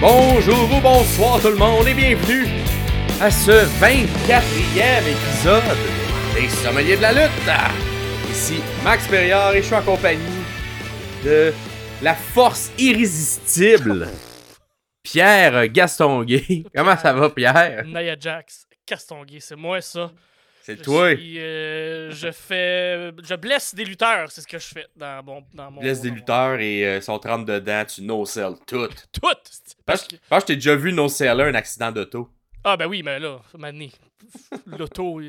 bonjour ou bonsoir tout le monde et bienvenue à ce 24e épisode des Sommeliers de la lutte. Ici Max Perriard et je suis en compagnie de la force irrésistible, Pierre Gastonguay. Comment ça va Pierre? Naya Jax, Castonguay, c'est moi ça. C'est Je toi. suis, euh, je fais. Je blesse des lutteurs, c'est ce que je fais dans mon. Dans mon Laisse des lutteurs et euh, sont rentre dedans, tu no-sell tout. Tout! Parce Parce que je t'ai déjà vu no-seller un accident d'auto. Ah, ben oui, mais là, mané. L'auto,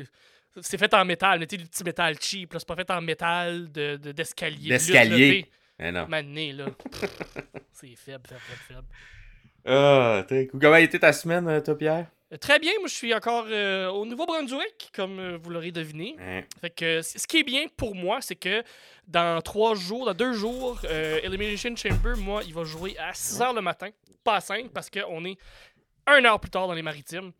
c'est fait en métal, mais tu du petit métal cheap, là, c'est pas fait en métal de- de- d'escalier. de, D'escalier. Eh. Mané, là. c'est faible, faible, faible, faible. Ah, cool. Comment a été ta semaine, euh, toi, Pierre? Euh, Très bien, moi je suis encore euh, au Nouveau-Brunswick, comme euh, vous l'aurez deviné. Fait que ce qui est bien pour moi, c'est que dans trois jours, dans deux jours, euh, Elimination Chamber, moi, il va jouer à 6 h le matin, pas à 5, parce qu'on est un heure plus tard dans les maritimes.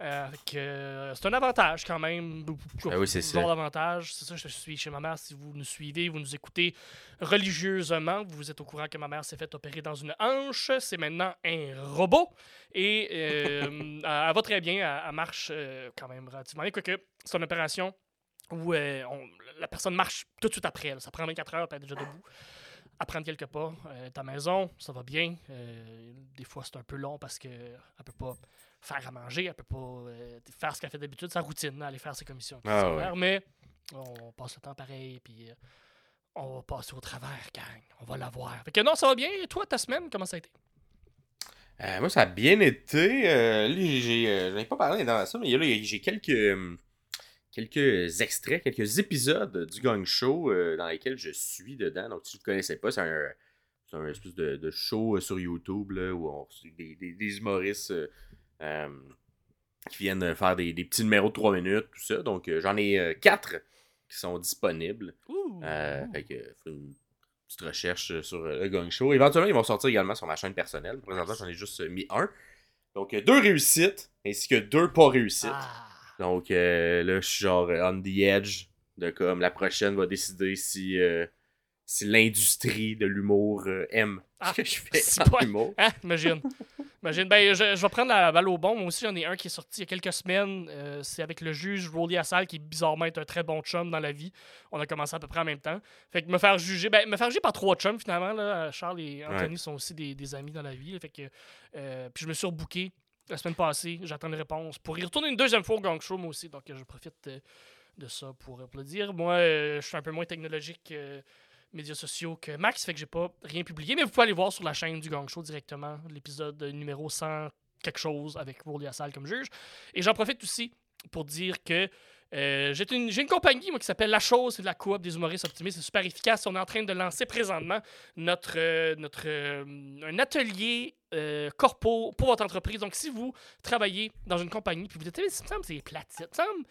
Euh, c'est un avantage quand même. Ah oui, c'est ça. Genre d'avantage. C'est ça, je suis chez ma mère. Si vous nous suivez, vous nous écoutez religieusement, vous êtes au courant que ma mère s'est fait opérer dans une hanche. C'est maintenant un robot. Et euh, elle, va très bien. Elle, marche euh, quand même relativement bien. Quoique, c'est une opération où on- la personne marche tout de suite après. là. Ça prend 24 heures, elle est déjà debout. À prendre quelques pas. Euh, ta maison, ça va bien. Euh, des fois, c'est un peu long parce qu'elle peut pas faire à manger, elle peut pas euh, faire ce qu'elle fait d'habitude, sa routine, aller faire ses commissions. Ah ouais. Mais on passe le temps pareil, puis euh, on va passer au travers, gang. On va l'avoir. Fait que non, ça va bien. Et toi, ta semaine, comment ça a été? Euh, moi, ça a bien été. Euh, là, j'ai, j'en ai pas parlé dans ça, mais là, j'ai quelques, quelques extraits, quelques épisodes du Gang Show euh, dans lesquels je suis dedans. Donc, si vous ne connaissez pas, c'est un, c'est un espèce de, de show sur YouTube là, où on reçoit des, des, des humoristes qui viennent faire des, des petits numéros de 3 minutes, tout ça. Donc, euh, j'en ai euh, 4 qui sont disponibles. Ouh! Euh, fait que, une petite recherche euh, sur euh, le Gang Show. Éventuellement, ils vont sortir également sur ma chaîne personnelle. Présentement, j'en ai juste euh, mis un. Donc, euh, deux réussites, ainsi que deux pas réussites. Ah! Donc, euh, là, je suis genre euh, on the edge de comme la prochaine va décider si, euh, si l'industrie de l'humour euh, aime Ah, ce que je fais c'est pas-. Hein, imagine. imagine. Ben, je, je vais prendre la balle au bon. Moi aussi, j'en ai un qui est sorti il y a quelques semaines. Euh, c'est avec le juge Rolly Assal, qui bizarrement est un très bon chum dans la vie. On a commencé à peu près en même temps. Fait que me faire juger, ben, me faire juger par trois chums finalement. Là. Charles et Anthony sont aussi des, des amis dans la vie. là. Fait que, euh, puis je me suis rebooké la semaine passée. J'attends une réponse pour y retourner une deuxième fois au gang show, moi aussi. Donc, je profite euh, de ça pour, dire. Moi, euh, je suis un peu moins technologique. Médias sociaux que Max, fait que j'ai pas rien publié, mais vous pouvez aller voir sur la chaîne du Gang Show directement l'épisode numéro 100 quelque chose avec Rolly Assal comme juge. Et j'en profite aussi pour dire que euh, j'ai une, compagnie moi, qui s'appelle La Chose, c'est de la coop des humoristes optimistes, c'est super efficace. On est en train de lancer présentement notre, euh, notre euh, un atelier corpo pour votre entreprise. Donc si vous travaillez dans une compagnie, puis vous dites, Eh, ça me semble c'est plate, ça me semble,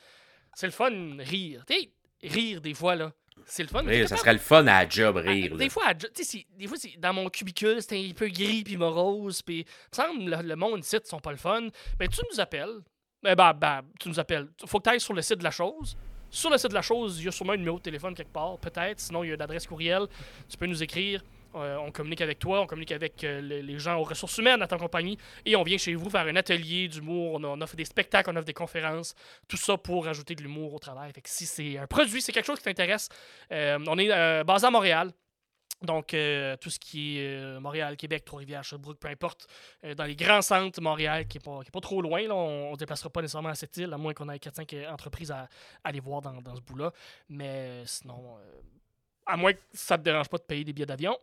c'est le fun rire. Rire des fois là, c'est le fun. mais Oui, t'es ça serait le fun à la job ah, rire. Des fois, à des fois, dans mon cubicule, c'est un peu gris puis morose. Puis, il me semble le, le monde ici, ils sont pas le fun. Ben, tu nous appelles. Ben, ben, ben, tu nous appelles. Faut que tu ailles sur le site de la chose. Sur le site de la chose, il y a sûrement un numéro de téléphone quelque part, peut-être. Sinon, il y a une adresse courriel. Tu peux nous écrire. Euh, on communique avec toi, on communique avec euh, les, gens aux ressources humaines à ta compagnie et on vient chez vous faire un atelier d'humour. On, on offre des spectacles, on offre des conférences, tout ça pour ajouter de l'humour au travail. Fait que si c'est un produit, c'est quelque chose qui t'intéresse, euh, on est basé à Montréal. Donc, tout ce qui est Montréal, Québec, Trois-Rivières, Sherbrooke, peu importe, dans les grands centres, Montréal, qui n'est pas, trop loin, on ne déplacera pas nécessairement à cette île, à moins qu'on ait 4-5 entreprises à, à aller voir dans, dans ce bout-là. Mais sinon, à moins que ça ne te dérange pas de payer des billets d'avion,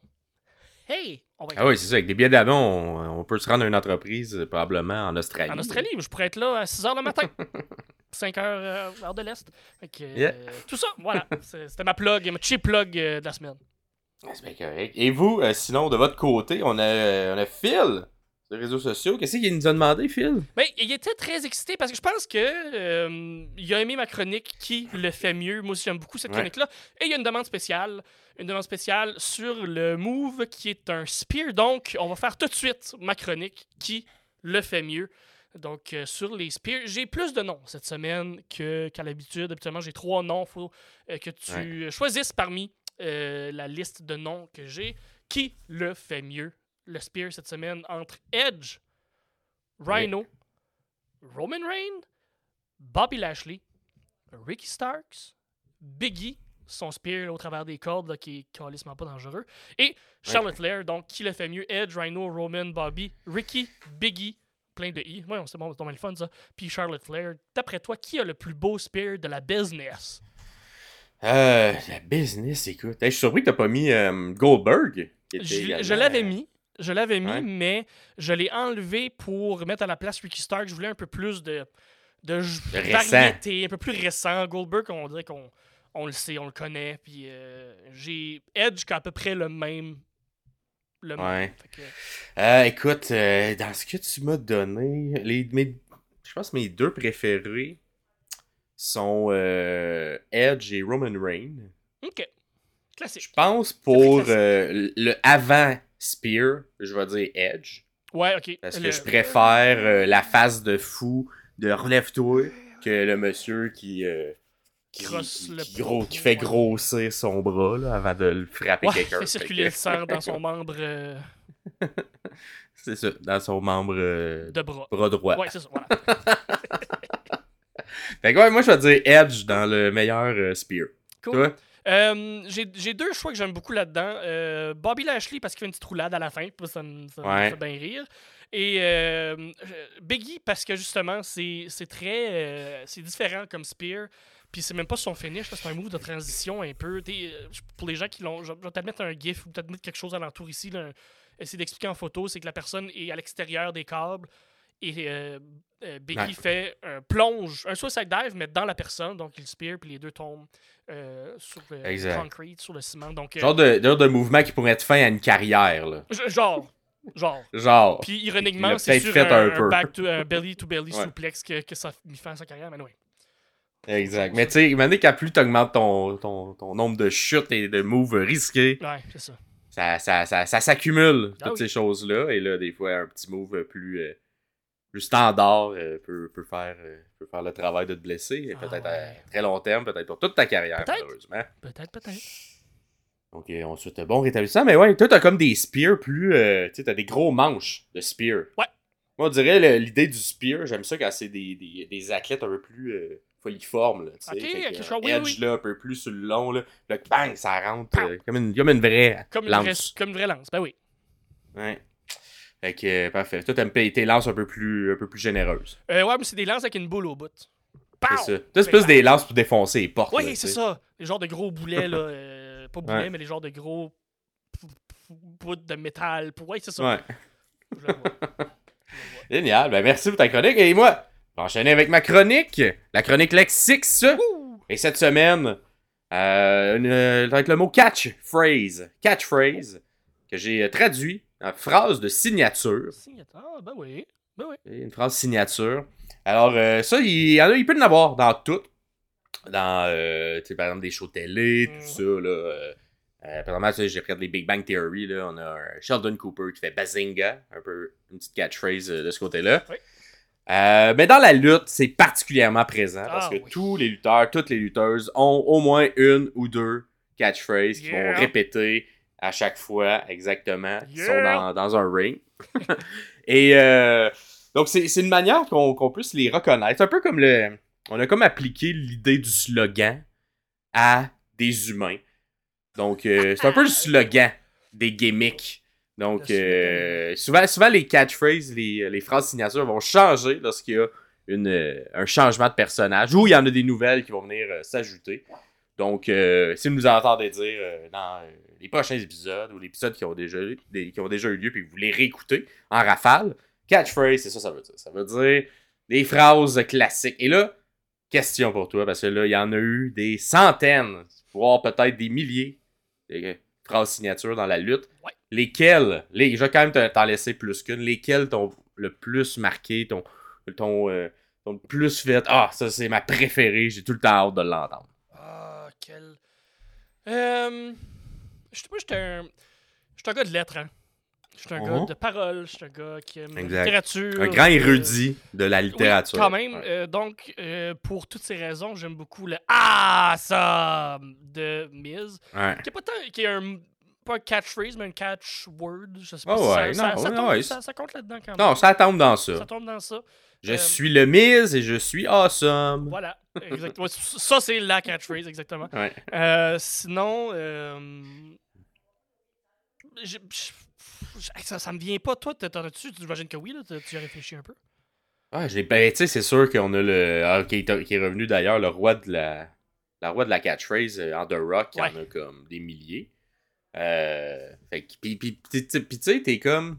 hey, on va être Ah oui, c'est ça. Avec des billets d'avion, on, on peut se rendre à une entreprise euh, probablement en Australie. en Australie. Je pourrais être là à 6 h le matin. 5 h euh, heure de l'Est. Euh. Tout ça, voilà. C'était ma plug, ma cheap plug euh, de la semaine. Ah, C'est bien correct. Et vous, sinon, de votre côté, on a, on a Phil sur les réseaux sociaux. Qu'est-ce qu'il nous a demandé, Phil? Ben, il était très excité parce que je pense que euh, il a aimé ma chronique qui le fait mieux. Moi aussi, j'aime beaucoup cette Ouais. chronique-là. Et il y a une demande spéciale. Une demande spéciale sur le move qui est un spear. Donc, on va faire tout de suite ma chronique qui le fait mieux. Donc, euh, sur les spears, j'ai plus de noms cette semaine qu'à l'habitude. Habituellement, j'ai trois noms. Il faut euh, que tu choisisses parmi euh, la liste de noms que j'ai qui le fait mieux le spear cette semaine entre Edge, Rhino, Roman Reigns, Bobby Lashley, Ricky Starks, Biggie, son spear au travers des cordes là, qui est carrément pas dangereux, et Charlotte Flair. Donc, qui le fait mieux Edge, Rhino, Roman, Bobby, Ricky, Biggie, plein de I. Ouais, c'est bon, c'est le fun ça. Puis Charlotte Flair. D'après toi, qui a le plus beau spear de la business? Euh, la business, écoute. Hey, je suis surpris que t'as pas mis euh, Goldberg. qui était Je, l'avais mis. Je l'avais mis, Ouais. mais je l'ai enlevé pour mettre à la place Ricky Stark. Je voulais un peu plus de, de, De variété, un peu plus récent. Goldberg, on dirait qu'on on le sait, on le connaît. Puis euh, j'ai Edge qui a à peu près le même. Le Ouais. même. Que- Euh, écoute, euh, dans ce que tu m'as donné, les, mes, je pense que mes deux préférés sont euh, Edge et Roman Reigns. ok. Classique. Je pense pour le avant Spear, je vais dire Edge. Ouais, ok. Parce que Le- je préfère la face de fou de relève-toi que le monsieur qui, qui, Crosse qui- le qui gros, qui fait grossir son bras là, avant de le frapper Ouais, quelqu'un. fait circuler le sang dans son membre euh, C'est ça, dans son membre euh, de bras. bras droit. Ouais, c'est ça. Voilà. Fait que ouais, moi je vais dire Edge dans le meilleur euh, Spear. Cool. J'ai deux choix que j'aime beaucoup là-dedans. Bobby Lashley parce qu'il fait une petite roulade à la fin, ça me, ça me Ouais. fait bien rire. Et Biggie parce que justement c'est très c'est différent comme spear. Puis c'est même pas son finish, c'est un move de transition un peu. Euh, pour les gens qui l'ont, je vais peut-être mettre un gif ou peut-être mettre quelque chose alentour ici. Là, essayer d'expliquer en photo, c'est que la personne est à l'extérieur des câbles et euh, euh, Ouais. fait un plonge, un suicide dive, mais dans la personne, donc il spear, puis les deux tombent euh, sur le concrete, sur le ciment. Donc, Genre de, genre de mouvement qui pourrait être fin à une carrière. Là. genre, genre. Genre. Puis ironiquement, c'est sur fait un, un back to, un belly to belly Ouais. suplex que, que ça a mis fin à sa carrière, mais oui. Exact. Mais tu sais, il qu'à plus t'augmentes ton, ton, ton nombre de chutes et de moves risqués, Ouais, c'est ça. ça, ça, ça, ça s'accumule, Ah toutes oui. ces choses-là. Et là, des fois, un petit move plus, euh, plus standard euh, peut, peut, faire, euh, peut faire le travail de te blesser. Ah peut-être ouais. à très long terme, peut-être pour toute ta carrière, Peut-être. malheureusement. Peut-être, peut-être. Donc, on souhaite un bon rétablissement. Mais ouais, toi, t'as comme des spears plus. tu sais, t'as des gros manches de spear. Ouais. Moi, on dirait l'idée du spear, j'aime ça quand c'est des, des, des athlètes un peu plus foliformes. Là. Ok, Fait que, quelque euh, oui, edge, oui. là, un peu plus sur le long. Là, là bang, ça rentre euh, comme, une, comme une vraie Comme une, vraie, lance. comme une vraie lance, ben oui. Ouais. Fait que, euh, parfait. Toi, t'aimes tes lances un peu plus, un peu plus généreuses. Euh, ouais, mais c'est des lances avec une boule au bout. C'est ça. Toi, c'est plus des lances pour défoncer les portes. Oui, c'est ça. Les genres de gros boulets, là. pas boulets, Ouais. mais les genres de gros bouts de métal. Ouais, c'est ça. Ouais. Je le vois. Génial. Ben, merci pour ta chronique. Et moi, enchaîner avec ma chronique. La chronique Lex 6. Ouh! Et cette semaine, euh, une- euh, avec le mot catchphrase. Catchphrase, que j'ai euh, traduit en phrase de signature. Ah, ben oui. Ben oui. Une phrase signature. Alors, euh, ça, il, y en a, il peut y en avoir dans tout. Dans, euh, tu sais, par exemple, des shows télé, tout Mhm. ça, là. Euh, par exemple, j'ai pris les Big Bang Theory, là. On a Sheldon Cooper qui fait Bazinga, un peu une petite catchphrase euh, de ce côté-là. Oui. Euh, mais dans la lutte, c'est particulièrement présent parce Ah que oui. tous les lutteurs, toutes les lutteuses ont au moins une ou deux catchphrases qui Yeah. vont répéter à chaque fois exactement qui sont Yeah. dans, dans un ring. Et euh, donc, c'est c'est une manière qu'on qu'on puisse les reconnaître. C'est un peu comme le. On a comme appliqué l'idée du slogan à des humains. Donc, euh, c'est un peu le slogan des gimmicks. Donc, euh, souvent, souvent, les catchphrases, les, les phrases signatures vont changer lorsqu'il y a une, euh, un changement de personnage ou il y en a des nouvelles qui vont venir euh, s'ajouter. Donc, euh, si vous nous entendez dire dans les prochains épisodes ou l'épisode qui, ont déjà eu- des- qui ont déjà eu lieu puis que vous les réécoutez en rafale, catchphrase, c'est ça ça veut dire. Ça veut dire des phrases classiques. Et là, question pour toi, parce que là, il y en a eu des centaines, voire peut-être des milliers de phrases signatures dans la lutte. Ouais. Lesquelles, les, je vais quand même te- t'en laisser plus qu'une, lesquelles t'ont le plus marqué, t'ont ton, euh, t'ont le plus fait? Ah, ça c'est ma préférée, j'ai tout le temps hâte de l'entendre. Ah, quel. Euh. Je sais pas, j'étais un. J'étais un gars de lettres, hein. J'étais un gars de parole, j'étais un gars qui aime la littérature. Un grand euh, érudit de la Oui, littérature. quand même. Ouais. Euh, donc, euh, pour toutes ces raisons, j'aime beaucoup le Awesome de Miz. Ouais. Qui est pas tant. qui est un pas un catchphrase, mais un catchword. Je sais pas Ah si ouais, ça, ça, non, ça ouais, tombe, ouais, ça- ça compte là-dedans quand même. Non, ça tombe dans ça. Ça tombe dans ça. Je Euh, suis le Miz et je suis awesome. Voilà. Exactement. ça, c'est la catchphrase, exactement. Ouais. Euh, sinon, euh, je- je- je- ça, ça me vient pas. Toi, t'en as-tu? J'imagine que oui, là, tu as réfléchi un peu? Ouais, j'ai ben, tu sais, c'est sûr qu'on a le. ah, qui, est, qui est revenu d'ailleurs, le roi de la. Roi de la catchphrase en The Rock, il y en a comme des milliers. Euh, fait que, pis, pis, pis, tu sais, t'es comme.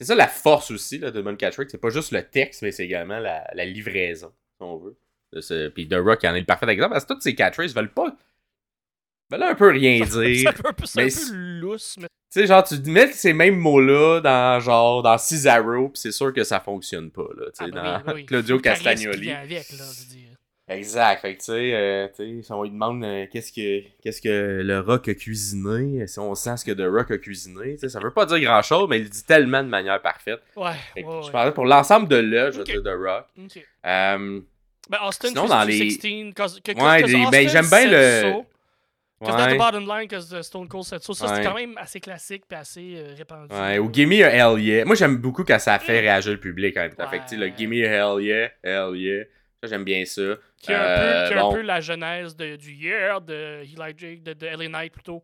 C'est ça la force aussi là, de bonne catchphrase. C'est pas juste le texte, mais c'est également la, la livraison, si on veut. Ce- Puis The Rock en est le parfait exemple. Parce que toutes ces catchphrases veulent pas. veulent un peu rien C'est dire. un peu, c'est un mais peu c'est- lousse, mais Tu sais, genre, tu mets ces mêmes mots-là dans, genre, dans Cesaro, pis c'est sûr que ça fonctionne pas, là, tu sais, Ah, ben dans oui, oui. Claudio Castagnoli. vient avec, là, je veux dire. Exact, fait que, tu sais, euh, tu sais, si on lui demande euh, qu'est-ce que qu'est-ce que le Rock a cuisiné, si on sent ce que The Rock a cuisiné, tu sais, ça veut pas dire grand-chose, mais il le dit tellement de manière parfaite. Ouais, Fait que ouais, Je ouais. parlais pour l'ensemble de là, je veux Ok. dire, The Rock. Ok. Euh, Ben, Austin, Sinon, dans les- 16, cause, que, Ouais, cause les- ben, Austin j'aime bien le- so, the bottom line, Stone Cold. Ça, Ouais. c'est quand même assez classique et assez euh, répandu. ouais, ou Gimme a Hell Yeah. Moi, j'aime beaucoup quand ça fait réagir le public en même temps. Fait que, tu sais, le. Gimme a Hell Yeah, Hell Yeah, ça, j'aime bien ça. Qui est un, Euh, peu, qui est un bon. peu la genèse de, du Yeah de Eli Jake, de, de LA Knight plutôt.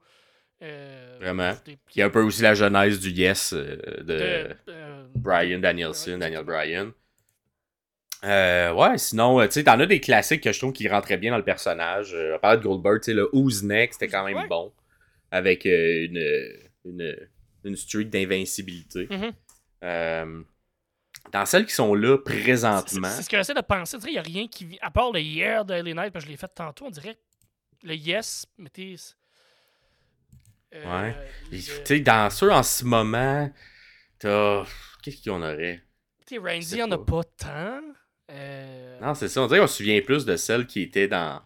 Euh, Vraiment. des- Qui est un peu aussi la genèse du Yes euh, de... de, Brian Danielson, Daniel. Bryan. Euh, ouais, sinon, tu sais, t'en as des classiques que je trouve qui rentraient bien dans le personnage. Euh, on parlait de Goldberg, tu sais, le Who's Next, c'était quand même Ouais. bon. Avec euh, une, une, une streak d'invincibilité. Mhm. Euh, dans celles qui sont là présentement. c'est ce que j'essaie de penser. Il n'y a rien qui. À part le Yeah de LA Knight, parce que je l'ai fait tantôt, on dirait le Yes, mettez. euh, Ouais. le- Tu sais, dans ceux en ce moment, t'as. Qu'est-ce qu'on aurait? Tu sais, Randy, il en a pas. tant. Euh, Non, c'est ça. On dirait qu'on se souvient plus de celles qui étaient dans.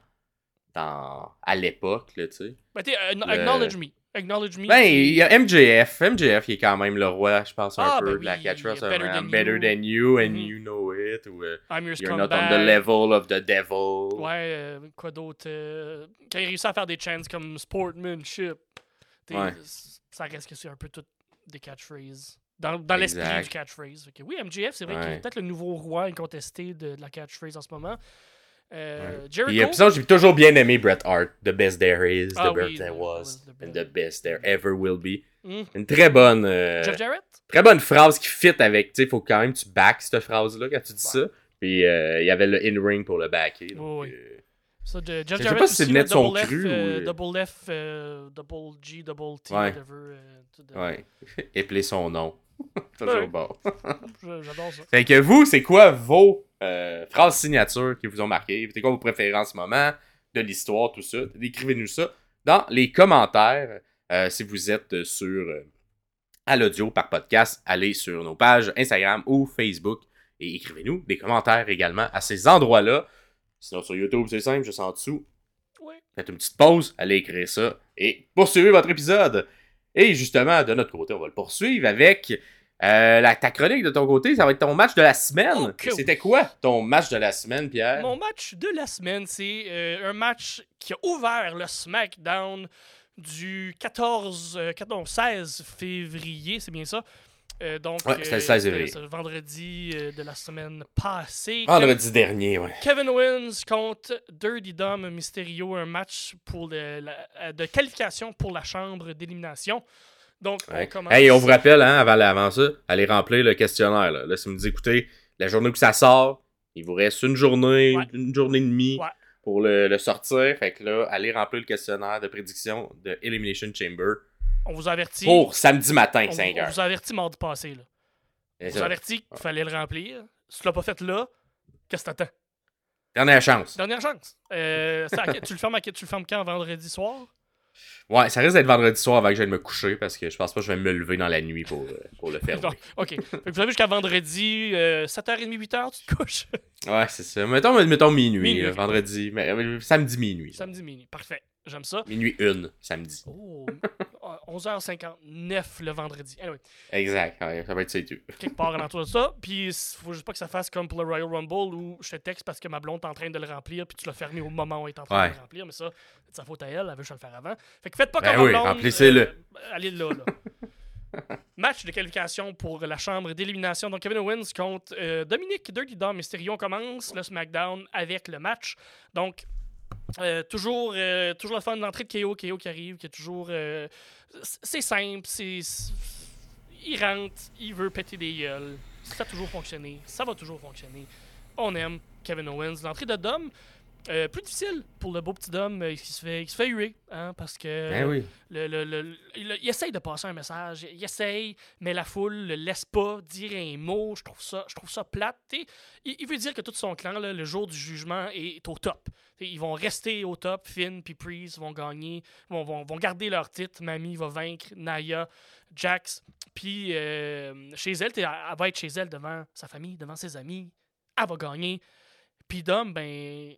dans à l'époque, là, tu sais. ben, tu sais, acknow- acknowledge me. Acknowledge me. Ben, qui- il y a MJF. MJF, il est quand même le roi, je pense, un Ah, peu ben de la oui, catchphrase. Better un- Than better You. than you, and Mhm. you know it. Ou euh, I'm your You're not on the level of the devil. Ouais, euh, quoi d'autre euh, Quand il réussit à faire des chants comme sportsmanship, t'sais, Ouais. ça reste que c'est un peu tout des catchphrases. Dans, dans l'esprit du catchphrase. Que oui, MJF, c'est vrai qu'il est peut-être le nouveau roi incontesté de, de la catchphrase en ce moment. Euh, Puis, Jericho? euh, puis ça, j'ai toujours bien aimé Bret Hart. The best there is, the Ah best oui, there the- was, the and best. the best there ever will be. Hmm. Une très bonne, euh, Jeff Jarrett? très bonne phrase qui fit avec, tu sais, faut quand même que tu back cette phrase-là quand tu dis Ouais. ça. Puis euh, il y avait le in-ring pour le backer. donc, Oui, euh, Ça, de Jeff sais pas si c'est le son F, cru euh, ou- Double F, euh, double G, double T, Ouais. whatever. euh, tout de- ouais. Épeler son nom. toujours Ouais. bon. J'adore ça. Fait que vous, c'est quoi vos euh, phrases signatures qui vous ont marqué? C'est quoi vos préférences en ce moment de l'histoire, tout ça? Décrivez-nous ça dans les commentaires. Euh, si vous êtes euh, sur euh, à l'audio par podcast, allez sur nos pages Instagram ou Facebook et écrivez-nous des commentaires également à ces endroits-là. Sinon, sur YouTube, c'est simple, juste en dessous. Ouais. Faites une petite pause, allez écrire ça et poursuivez votre épisode. Et justement, de notre côté, on va le poursuivre avec euh, la, ta chronique de ton côté. Ça va être ton match de la semaine. Oh, C'était quoi ton match de la semaine, Pierre? Mon match de la semaine, c'est euh, un match qui a ouvert le SmackDown du 14, euh, 14 16 février, c'est bien ça. Donc, Ouais, c'était le 16 février. c'est le vendredi de la semaine passée. Vendredi dernier, ouais. Kevin Owens contre Dirty Dom Mysterio, un match pour le- la- de qualification pour la chambre d'élimination. Donc, on commence. Hey, on vous rappelle, hein, avant, avant ça, allez remplir le questionnaire. Là, là si vous me dites, écoutez, la journée où ça sort, il vous reste une journée, Ouais. une journée et demie Ouais. pour le, le sortir. Fait que là, allez remplir le questionnaire de prédiction de Elimination Chamber On vous avertit. pour samedi matin, on, 5 on heures. vous a averti mardi passé. Là. On vous ça. a averti qu'il fallait le remplir. Si tu l'as pas fait là, qu'est-ce que t'attends? Dernière chance. Dernière chance. Euh, le fermes tu le fermes quand? Vendredi soir? Ouais, ça risque d'être vendredi soir avant que j'aille me coucher parce que je pense pas que je vais me lever dans la nuit pour, euh, pour le faire. Ok. Fait que vous avez jusqu'à vendredi, euh, 7h30, 8h, tu te couches. Ouais, c'est ça. Mettons, mettons minuit, Minuit. là, vendredi, mais, euh, samedi minuit. Samedi minuit. Parfait. J'aime ça. Minuit une, samedi. Oh, 11h59 le vendredi. Anyway, Exact, ouais, ça va être ça et tout. quelque part en de ça. Puis, il faut juste pas que ça fasse comme pour le Royal Rumble où je te texte parce que ma blonde est en train de le remplir, puis tu l'as fermé au moment où elle est en train de le remplir. Mais ça, c'est de sa faute à elle, elle veut que je le faire avant. Fait que faites pas Ben comme oui, ma blonde. remplissez-le. euh, allez là, là. Match de qualification pour la chambre d'élimination. Donc, Kevin Owens contre euh, Dominique Dirty Dom Mysterio. On commence le SmackDown avec le match. Donc, euh, toujours, euh, toujours le fun d'entrée de KO, KO qui arrive, qui est toujours. euh, c'est simple, c'est. Il rentre, il veut péter des gueules. Ça a toujours fonctionné, ça va toujours fonctionner. On aime Kevin Owens. L'entrée de Dom, euh, plus difficile pour le beau petit Dom euh, qui se fait, qui se fait huer, hein, parce que. Ben oui. Le, le- le- il, essaye de passer un message, il essaye, mais la foule le laisse pas dire un mot. Je trouve ça, je trouve ça plate. Il, il veut dire que tout son clan, là, le jour du jugement, est au top. T'sais, ils vont rester au top. Finn puis Priest vont gagner, vont, vont, vont garder leur titre. Mamie va vaincre Naya, Jax. Puis euh, chez elle, elle, elle va être chez elle devant sa famille, devant ses amis. Elle va gagner. Puis Dom, ben,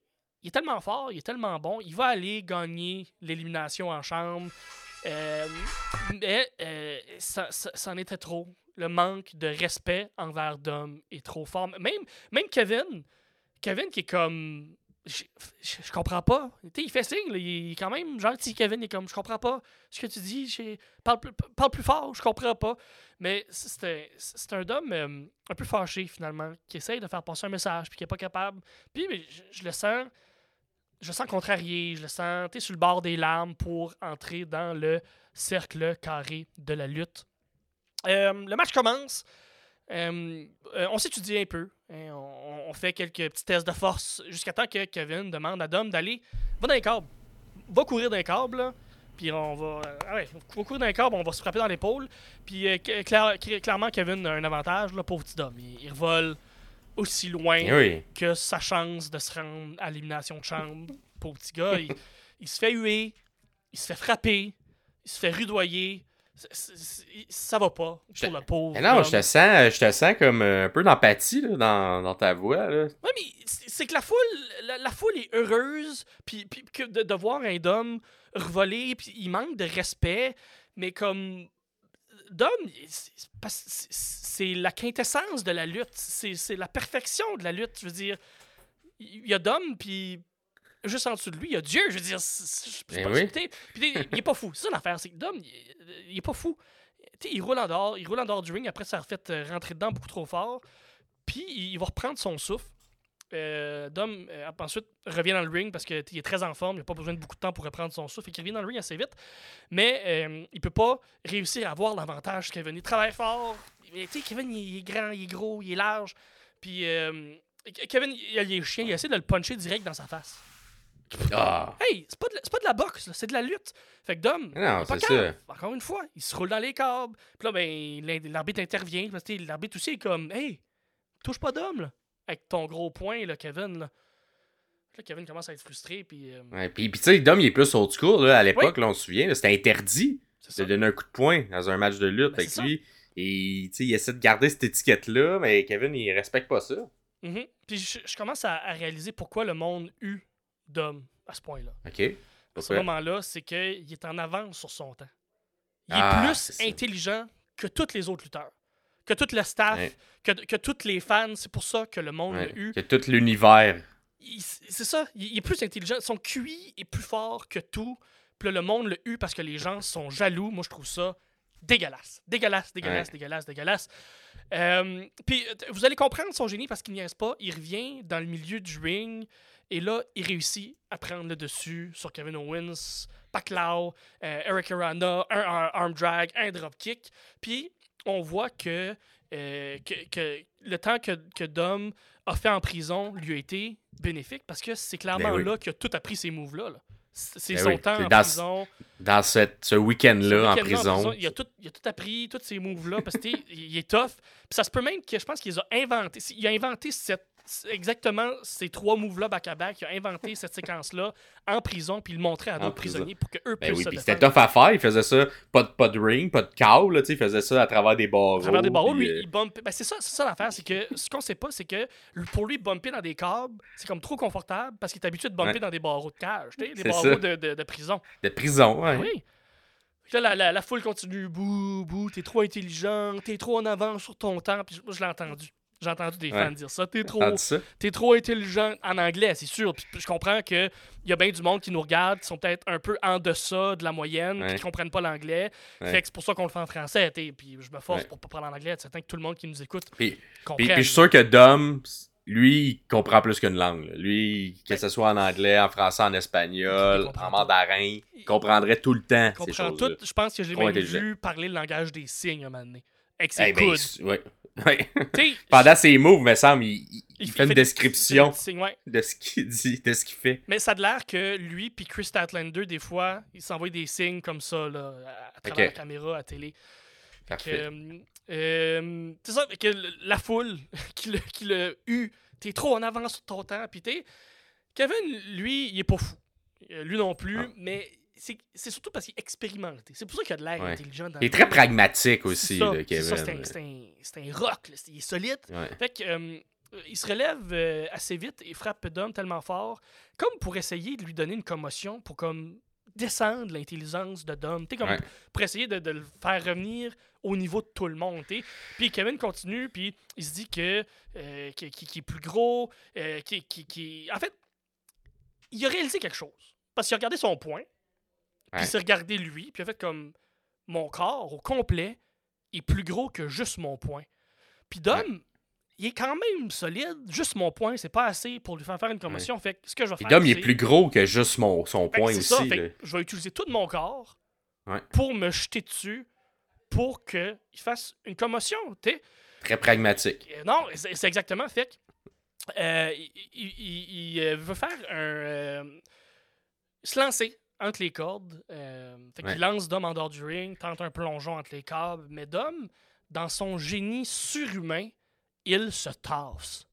est tellement fort, il est tellement bon, il va aller gagner l'élimination en chambre. Euh, mais euh, ça, ça, en était trop. Le manque de respect envers Dom est trop fort. Même, même Kevin, Kevin qui est comme. Je, je- comprends pas. Tu sais, il fait signe, il est quand même gentil. Kevin est comme Je comprends pas ce que tu dis. Parle, plus- fort, je comprends pas. Mais c'est un, Dom euh, un peu fâché finalement, qui essaye de faire passer un message, puis qui est pas capable. Puis je le sens je le sens contrarié, je le sens sur le bord des larmes pour entrer dans le cercle carré de la lutte. Euh, le match commence. Euh, euh, on s'étudie un peu. hein, on, fait quelques petits tests de force jusqu'à temps que Kevin demande à Dom d'aller. Va dans les câbles. Va courir dans les câbles. Puis on va. ah ouais, va courir dans les câbles, on va se frapper dans l'épaule. Puis cla- cla- clairement, Kevin a un avantage, là, pauvre petit Dom. Il, il revole aussi loin Ben oui. que sa chance de se rendre à l'élimination de chambre. Pauvre petit gars, il, il se fait huer, il se fait frapper, il se fait rudoyer. Ça va pas Je- pour le pauvre. Mais non, homme. je te sens, je te sens comme euh, un peu d'empathie dans, dans ta voix. Là. Ouais, mais c'est que la foule, la, la foule est heureuse, puis, puis que de, de voir un Dom revoler, puis il manque de respect, mais comme Dom, c'est- la quintessence de la lutte, c'est la perfection de la lutte. Je veux dire, il y a Dom, puis juste en dessous de lui, il y a Dieu. Je veux dire, c'est- Eh pas- oui. t'sais, puis t'sais, il est pas fou. C'est ça l'affaire, c'est que Dom, il, il est pas fou. T'sais, il roule en dehors, il roule en dehors du ring, après ça a fait rentrer dedans beaucoup trop fort, puis il va reprendre son souffle. Euh, Dom, euh, ensuite, revient dans le ring parce qu'il est très en forme. Il n'a pas besoin de beaucoup de temps pour reprendre son souffle. Il revient dans le ring assez vite. Mais euh, il peut pas réussir à avoir l'avantage Kevin. Il travaille fort. Mais, tu sais, Kevin, il est grand, il est gros, il est large. Puis euh, Kevin, il a les chiens. Il essaie de le puncher direct dans sa face. Ah! Hey, c'est pas, de pas de la boxe, c'est de la lutte. Fait que Dom, Non, pas calme. Encore une fois, il se roule dans les câbles. Puis là, ben, l'arbitre intervient. L'arbitre aussi est comme, hey, touche pas Dom, là. Avec ton gros point, là, Kevin, là. Là, Kevin commence à être frustré, puis euh, Ouais, puis, puis tu sais, Dom, il est plus old school. Là, à l'époque, là, on se souvient, c'était interdit de donner un coup de poing dans un match de lutte Ben, avec lui. Et il essaie de garder cette étiquette-là, mais Kevin, il respecte pas ça. Mhm. Puis je, je commence à, à réaliser pourquoi le monde eut Dom à ce point-là. OK? À ce moment-là, c'est qu'il est en avance sur son temps. Il Ah, est c'est plus intelligent que tous les autres lutteurs, que tout le staff, Ouais. que, que tous les fans. C'est pour ça que le monde Ouais, l'a eu. que tout l'univers. C'est ça, il, il est plus intelligent. Son QI est plus fort que tout. Puis là, le monde l'a eu parce que les gens sont jaloux. Moi, je trouve ça dégueulasse. Dégueulasse, dégueulasse, Ouais. dégueulasse, dégueulasse. Euh, puis euh, vous allez comprendre son génie parce qu'il n'y pas. Il revient dans le milieu du ring et là, il réussit à prendre le dessus sur Kevin Owens, Paclao, euh, Eric Arana, un, un arm drag, un dropkick. Puis on voit que, euh, que, que le temps que, que Dom a fait en prison lui a été bénéfique parce que c'est clairement Ben oui. là qu'il a tout appris ces moves-là. là. C'est son oui, temps en dans- prison. Dans cette, ce week-end-là en prison. Il a, tout, il a tout appris, tous ces moves-là, parce qu'il il est tough. Puis ça se peut même que je pense qu'il les a inventés. Il a inventé cette, exactement ces trois moves-là back-à-back. Il a inventé cette séquence-là en prison, puis il le montrait à d'autres prison. prisonniers pour qu'eux Ben puissent oui, se c'était tough à faire. Il faisait ça, pas de, pas de ring, pas de cow, là, il faisait ça à travers des barreaux. À travers des barreaux, lui, euh, il bump. Ben, c'est ça, c'est ça l'affaire, c'est que ce qu'on sait pas, c'est que pour lui, bumper dans des câbles, c'est comme trop confortable parce qu'il est habitué de bumper Ouais. dans des barreaux de cage, des barreaux de, de- de prison. de prison, ouais. Oui. Là, la, la, la foule continue. Bouh, bouh, t'es trop intelligent, t'es trop en avance sur ton temps. Puis je l'ai entendu. J'ai entendu des Ouais. fans dire ça. T'es trop, trop intelligent en anglais, c'est sûr. Puis je comprends qu'il y a bien du monde qui nous regarde, qui sont peut-être un peu en deçà de la moyenne, Ouais. qui comprennent pas l'anglais. Ouais. Fait que c'est pour ça qu'on le fait en français. Puis je me force pour pas parler en anglais. C'est certain que tout le monde qui nous écoute Puis, puis, comprenne. puis je suis sûr que Dom, lui, il comprend plus qu'une langue. là. Lui, que ce soit en anglais, en français, en espagnol, en mandarin, il comprendrait tout le temps Il ces comprend tout. Je pense que j'ai même vu parler le langage des signes un moment donné. Avec ses Eh ben, coudes. s- ouais. Ouais. T'sais, Pendant ses moves, me semble, il, il- il il fait une des- description ouais. de ce qu'il dit, de ce qu'il fait. Mais ça a l'air que lui puis Chris Statlander, des fois, ils s'envoient des signes comme ça, là, à, travers la caméra, à télé. Que, Parfait. euh, euh, c'est ça, que le- la foule qui l'a qui l'a eu, t'es trop en avance sur ton temps, puis t'es... Kevin, lui, il est pas fou. Euh, Lui non plus, Ah. mais c'est surtout parce qu'il est expérimenté. C'est pour ça qu'il a de l'air Ouais. intelligent. Dans Il est très pragmatique aussi, ça, Kevin. C'est un, rock, là, il est solide. Ouais. Fait que, euh, il se relève euh, assez vite et frappe Dom tellement fort, comme pour essayer de lui donner une commotion, pour comme descendre l'intelligence de Dom. T'sais, comme Ouais. pour essayer de, de le faire revenir au niveau de tout le monde. Puis Kevin continue, puis il se dit que euh, est plus gros, euh, qu'il- En fait, il a réalisé quelque chose. Parce qu'il a regardé son point, puis Ouais. il s'est regardé lui, puis il a fait comme mon corps au complet est plus gros que juste mon point. Puis Dom, il est quand même solide. Juste mon point, c'est pas assez pour lui faire faire une commotion. Fait que ce que je vais faire. Dom, il est plus gros que juste mon, son c'est aussi. ça, fait je vais utiliser tout mon corps Ouais. pour me jeter dessus pour qu'il fasse une commotion. t'sais. Très pragmatique. Euh, Non, c'est exactement. Fait que, euh, il, il- il- il, euh, veut faire un. euh, se lancer entre les cordes. Euh, fait qu'il Ouais. lance Dom en dehors du ring, tente un plongeon entre les câbles. Mais Dom, dans son génie surhumain, il se tasse.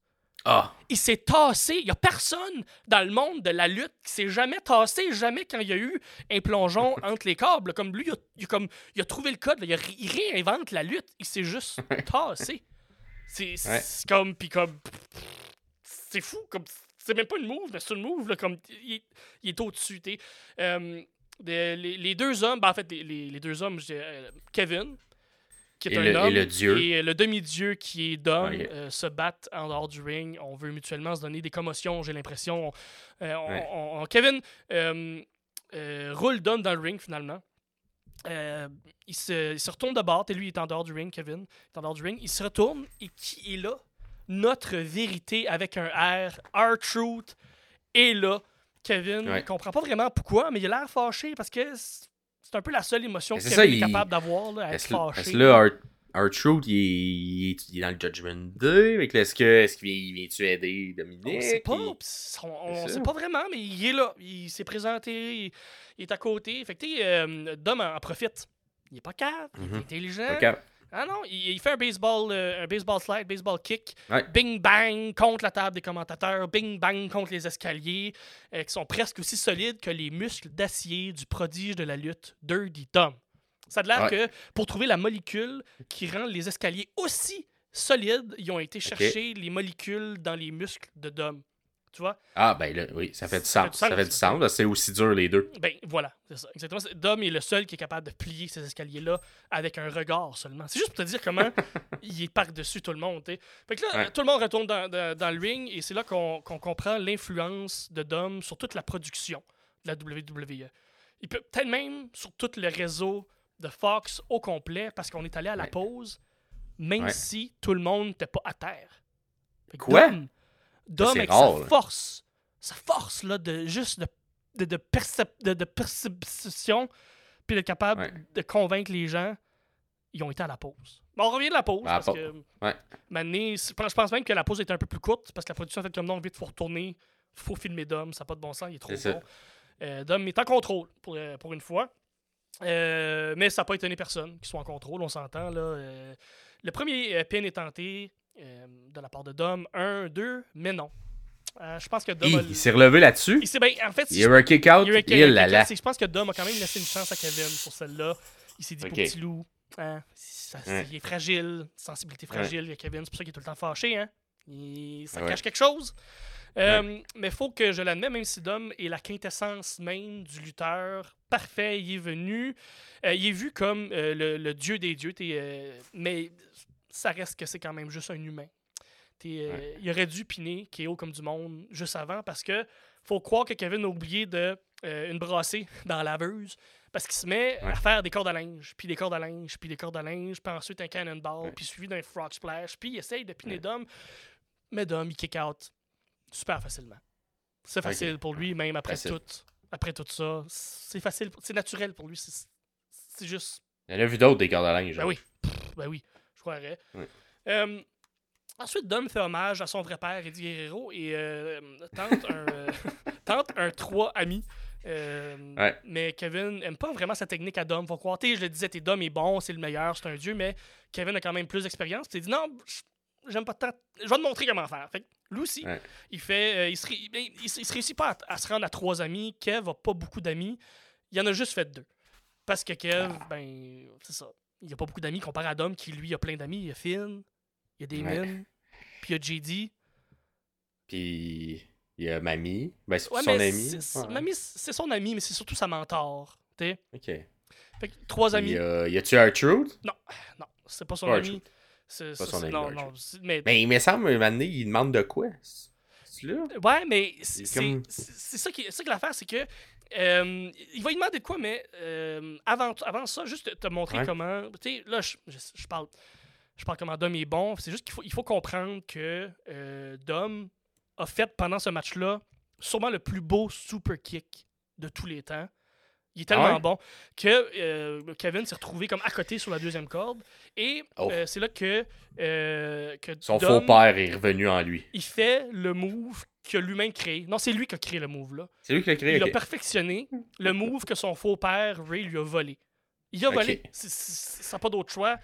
Ah, Il s'est tassé. Il n'y a personne dans le monde de la lutte qui s'est jamais tassé, jamais quand il y a eu un plongeon entre les câbles. Comme lui, il a, il comme, il a trouvé le code, là. il, a il réinvente la lutte. Il s'est juste tassé. C'est c'est Ouais. comme, puis comme, c'est fou. Comme, c'est même pas une move, mais c'est une move. Là, comme, il, est- il est au-dessus. Euh, les, les deux hommes, ben, en fait, les, deux hommes, euh, Kevin, qui est Et un le- et homme, le dieu. et euh, le demi-dieu qui est Dom, Ok. euh, se battent en dehors du ring. On veut mutuellement se donner des commotions, j'ai l'impression. Euh, on- Ouais. on- on- Kevin roule Dom dans le ring finalement. Euh, il, se, il se retourne de bord, et lui il est en dehors du ring, Kevin. Il est en dehors du ring. Il se retourne et qui est là? Notre vérité avec un R, our truth, est là. Kevin Ouais. ne comprend pas vraiment pourquoi, mais il a l'air fâché parce que c'est un peu la seule émotion ça, est il- capable d'avoir, être Est-ce est-ce fâché. que là, Art, Truth, il est, il, est, est dans le Judgment Day? Fait que là, Est-ce que- est-ce qu'il vient, il vient-tu aider Dominique? On sait pas, on, on sait pas vraiment, mais il est là. Il s'est présenté, il, il est à côté. Fait que, euh, Dom en, profite. Il est pas cave, il est Mhm. intelligent. Ah non, il, il fait un baseball, euh, un baseball slide, baseball kick. Ouais. Bing bang contre la table des commentateurs, bing bang contre les escaliers, euh, qui sont presque aussi solides que les muscles d'acier du prodige de la lutte, Dirty Tom. Ça a l'air Ouais. que pour trouver la molécule qui rend les escaliers aussi solides, ils ont été chercher les molécules dans les muscles de Dom. Tu vois? Ah, ben là, oui, ça fait du sens. Ça fait du sens. C'est aussi dur, les deux. Ben voilà, c'est ça. Exactement. Dom est le seul qui est capable de plier ces escaliers-là avec un regard seulement. C'est juste pour te dire comment il est par-dessus tout le monde. t'sais. Fait que là, Ouais. tout le monde retourne dans, dans- dans le ring et c'est là qu'on comprend l'influence de Dom sur toute la production de la WWE. Il peut peut-être même sur tout le réseau de Fox au complet parce qu'on est allé à la Ouais. pause, même Ouais. si tout le monde n'était pas à terre. Quoi? Dom, Dom c'est avec rare, sa là. force, sa force là, de juste de, de, de, percep- de, de perception, puis d'être capable Ouais. de convaincre les gens, ils ont été à la pause. Bon, on revient de la pause À parce que ouais. Mané, je pense même que la pause était un peu plus courte parce que la production a fait comme non, vite, faut retourner, faut filmer Dom, ça n'a pas de bon sens, il est trop C'est ça. bon. Euh, Dom est en contrôle pour, euh, pour une fois. Euh, mais ça n'a pas étonné personne qui soit en contrôle, on s'entend. là. Euh, le premier pin est tenté euh, de la part de Dom. Un, deux, mais non. Euh, je pense que Dom Hi, a. il s'est relevé là-dessus? il s'est- ben, en fait, Il y a eu un kick out. il y a eu un Il là Je pense que Dom a quand même laissé une chance à Kevin pour celle-là. Il s'est dit, Ok. pour petit loup, hein, ça- Ouais. il est fragile, sensibilité fragile, il y a Kevin, c'est pour ça qu'il est tout le temps fâché. Hein? Il- ça Ouais. cache quelque chose. Euh, Mais faut que je l'admette, même si Dom est la quintessence même du lutteur parfait, il est venu, euh, il est vu comme euh, le, le dieu des dieux, mais ça reste que c'est quand même juste un humain. Euh, Il aurait dû piner KO comme du monde juste avant parce que faut croire que Kevin a oublié de euh, une brassée dans la laveuse parce qu'il se met à faire des cordes à linge, puis des cordes à linge, puis des cordes à linge, puis ensuite un cannonball, Ouais. puis suivi d'un frog splash, puis il essaye de piner. Dom, mais Dom, il kick out super facilement. C'est facile pour lui, même après Facile. tout. Après tout ça, c'est facile, c'est naturel pour lui. C'est juste Il y en a vu d'autres des cordes à linge. ben oui. Pff, Ben oui, croirais. Euh, ensuite, Dom fait hommage à son vrai père, Eddie Guerrero, et euh, tente, un, tente un 3 amis. Euh, Ouais. Mais Kevin aime pas vraiment sa technique à Dom. Faut croire, tu je le disais, t'es Dom est bon, c'est le meilleur, c'est un dieu, mais Kevin a quand même plus d'expérience. Il dit non, j'aime pas tant. Je vais te montrer comment faire. Fait que lui aussi, Ouais. il fait. euh, il, se, ré- il, il se- il se réussit pas à, à se rendre à trois amis. Kev a pas beaucoup d'amis. Il en a juste fait deux. Parce que Kev, Ah. ben, c'est ça. Il a pas beaucoup d'amis comparé à Dom qui, lui, a plein d'amis. Il y a Finn, il y a Damon, Ouais. puis il y a JD. Puis il y a Mamie. Ben, c'est Ouais, son ami. Ouais. Mamie, c'est son ami, mais c'est surtout sa mentor. t'sais. Ok. Fait que trois amis. euh, y a-tu R-Truth? Non, c'est pas son ami. C'est, Pas son ami, non, non. Mais, Mais il me semble, un moment donné, il demande de quoi? C'est là? Ouais, mais c'est comme- ça qui c'est ça que l'affaire, c'est que euh, il va lui demander de quoi, mais euh, avant, avant ça, juste te, montrer Ouais. comment. Tu sais, là, je, je, je parle. Je parle comment Dom est bon. C'est juste qu'il faut, il faut comprendre que euh, Dom a fait pendant ce match-là sûrement le plus beau super kick de tous les temps. Il est tellement Ah ouais? bon que euh, Kevin s'est retrouvé comme à côté sur la deuxième corde. Et Oh. euh, c'est là que, euh, que Son Dom- faux père est revenu en lui. il fait le move a lui-même créé. Non, c'est lui qui a créé le move là. C'est lui qui l'a créé. Il a perfectionné le move que son faux père Ray lui a volé. Il a volé. Ça n'a pas d'autre choix.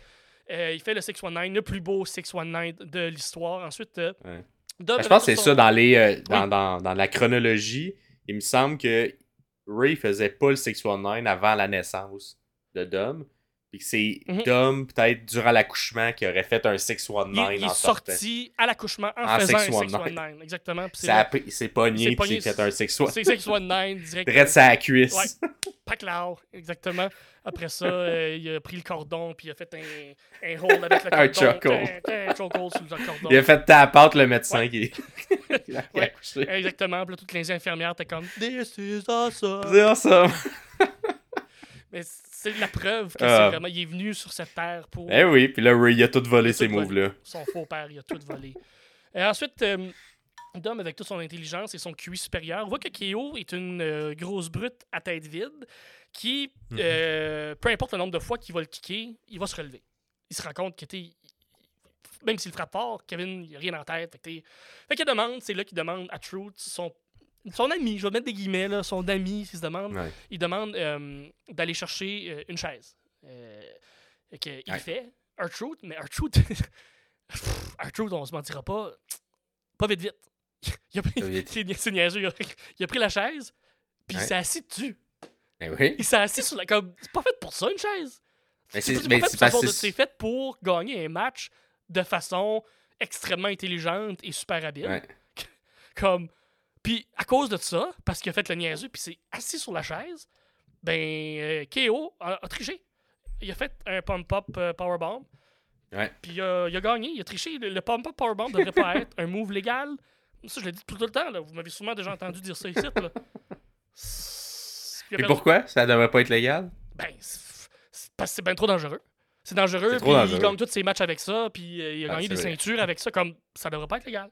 Il fait le 619, le plus beau 619 de l'histoire. Ensuite, Ouais. Dom Ben, je pense que c'est son- ça dans les dans, Oui. dans, dans la chronologie. Il me semble que Ray faisait pas le 619 avant la naissance de Dom. Puis que c'est Mhm. Dom, peut-être durant l'accouchement, qui aurait fait un Il, 619 est- il est en sorti à l'accouchement en, En faisant 619. un 619. Exactement. C'est a pogné, puis il s'est fait un 619. c'est 619 direct. Direct sa cuisse. Ouais. Paclao, exactement. Après ça, euh, il a pris le cordon, puis il a fait un, un hold avec le cordon. Un chokehold. Un chokehold sur le cordon. Il a fait ta pâte le médecin Ouais. qui qui a Ouais. Exactement. Puis là, toutes les infirmières étaient comme This is awesome. C'est awesome. Mais c'est la preuve que Ah. c'est vraiment. Il est venu sur cette terre pour Eh oui, puis là, Ray, il a tout volé a ces moves-là. son faux père. Il a tout volé. Et ensuite, euh, Dom, avec toute son intelligence et son QI supérieur, voit que Keo est une euh, grosse brute à tête vide qui, Mhm. euh, peu importe le nombre de fois qu'il va le kicker, il va se relever. Il se rend compte que, même s'il frappe fort, Kevin, il a rien en tête. Fait, fait qu'il demande, c'est là qu'il demande à Truth, son, son ami, je vais mettre des guillemets, là, son ami, s'il se demande, Ouais. il demande euh, d'aller chercher euh, une chaise. Euh, fait que il Ouais. fait mais R-Truth, R-Truth, on se mentira pas, pas vite vite. Il a pris, il a, la chaise, puis Ouais. il s'est assis dessus. Oui. Il s'est assis sur la. Comme, c'est pas fait pour ça, une chaise. Mais C'est c'est pas mais fait c'est pour fait gagner un match de façon extrêmement intelligente et super habile. Ouais. Comme. Puis à cause de ça, parce qu'il a fait le niaiseux, puis s'est assis sur la chaise, ben euh, KO a, a triché. Il a fait un pump-up euh, powerbomb. Puis euh, il a gagné, il a triché. Le, le pump-up powerbomb devrait pas être un move légal. Ça, je l'ai dit tout le temps. Là. Vous m'avez sûrement déjà entendu dire ça ici. Là. Et pourquoi? Ça devrait pas être légal? Ben, parce que c'est bien trop dangereux. C'est dangereux, puis dangereux. il gagne tous ses matchs avec ça, puis euh, il a Ah, gagné des vrai. ceintures avec ça, comme ça devrait pas être légal.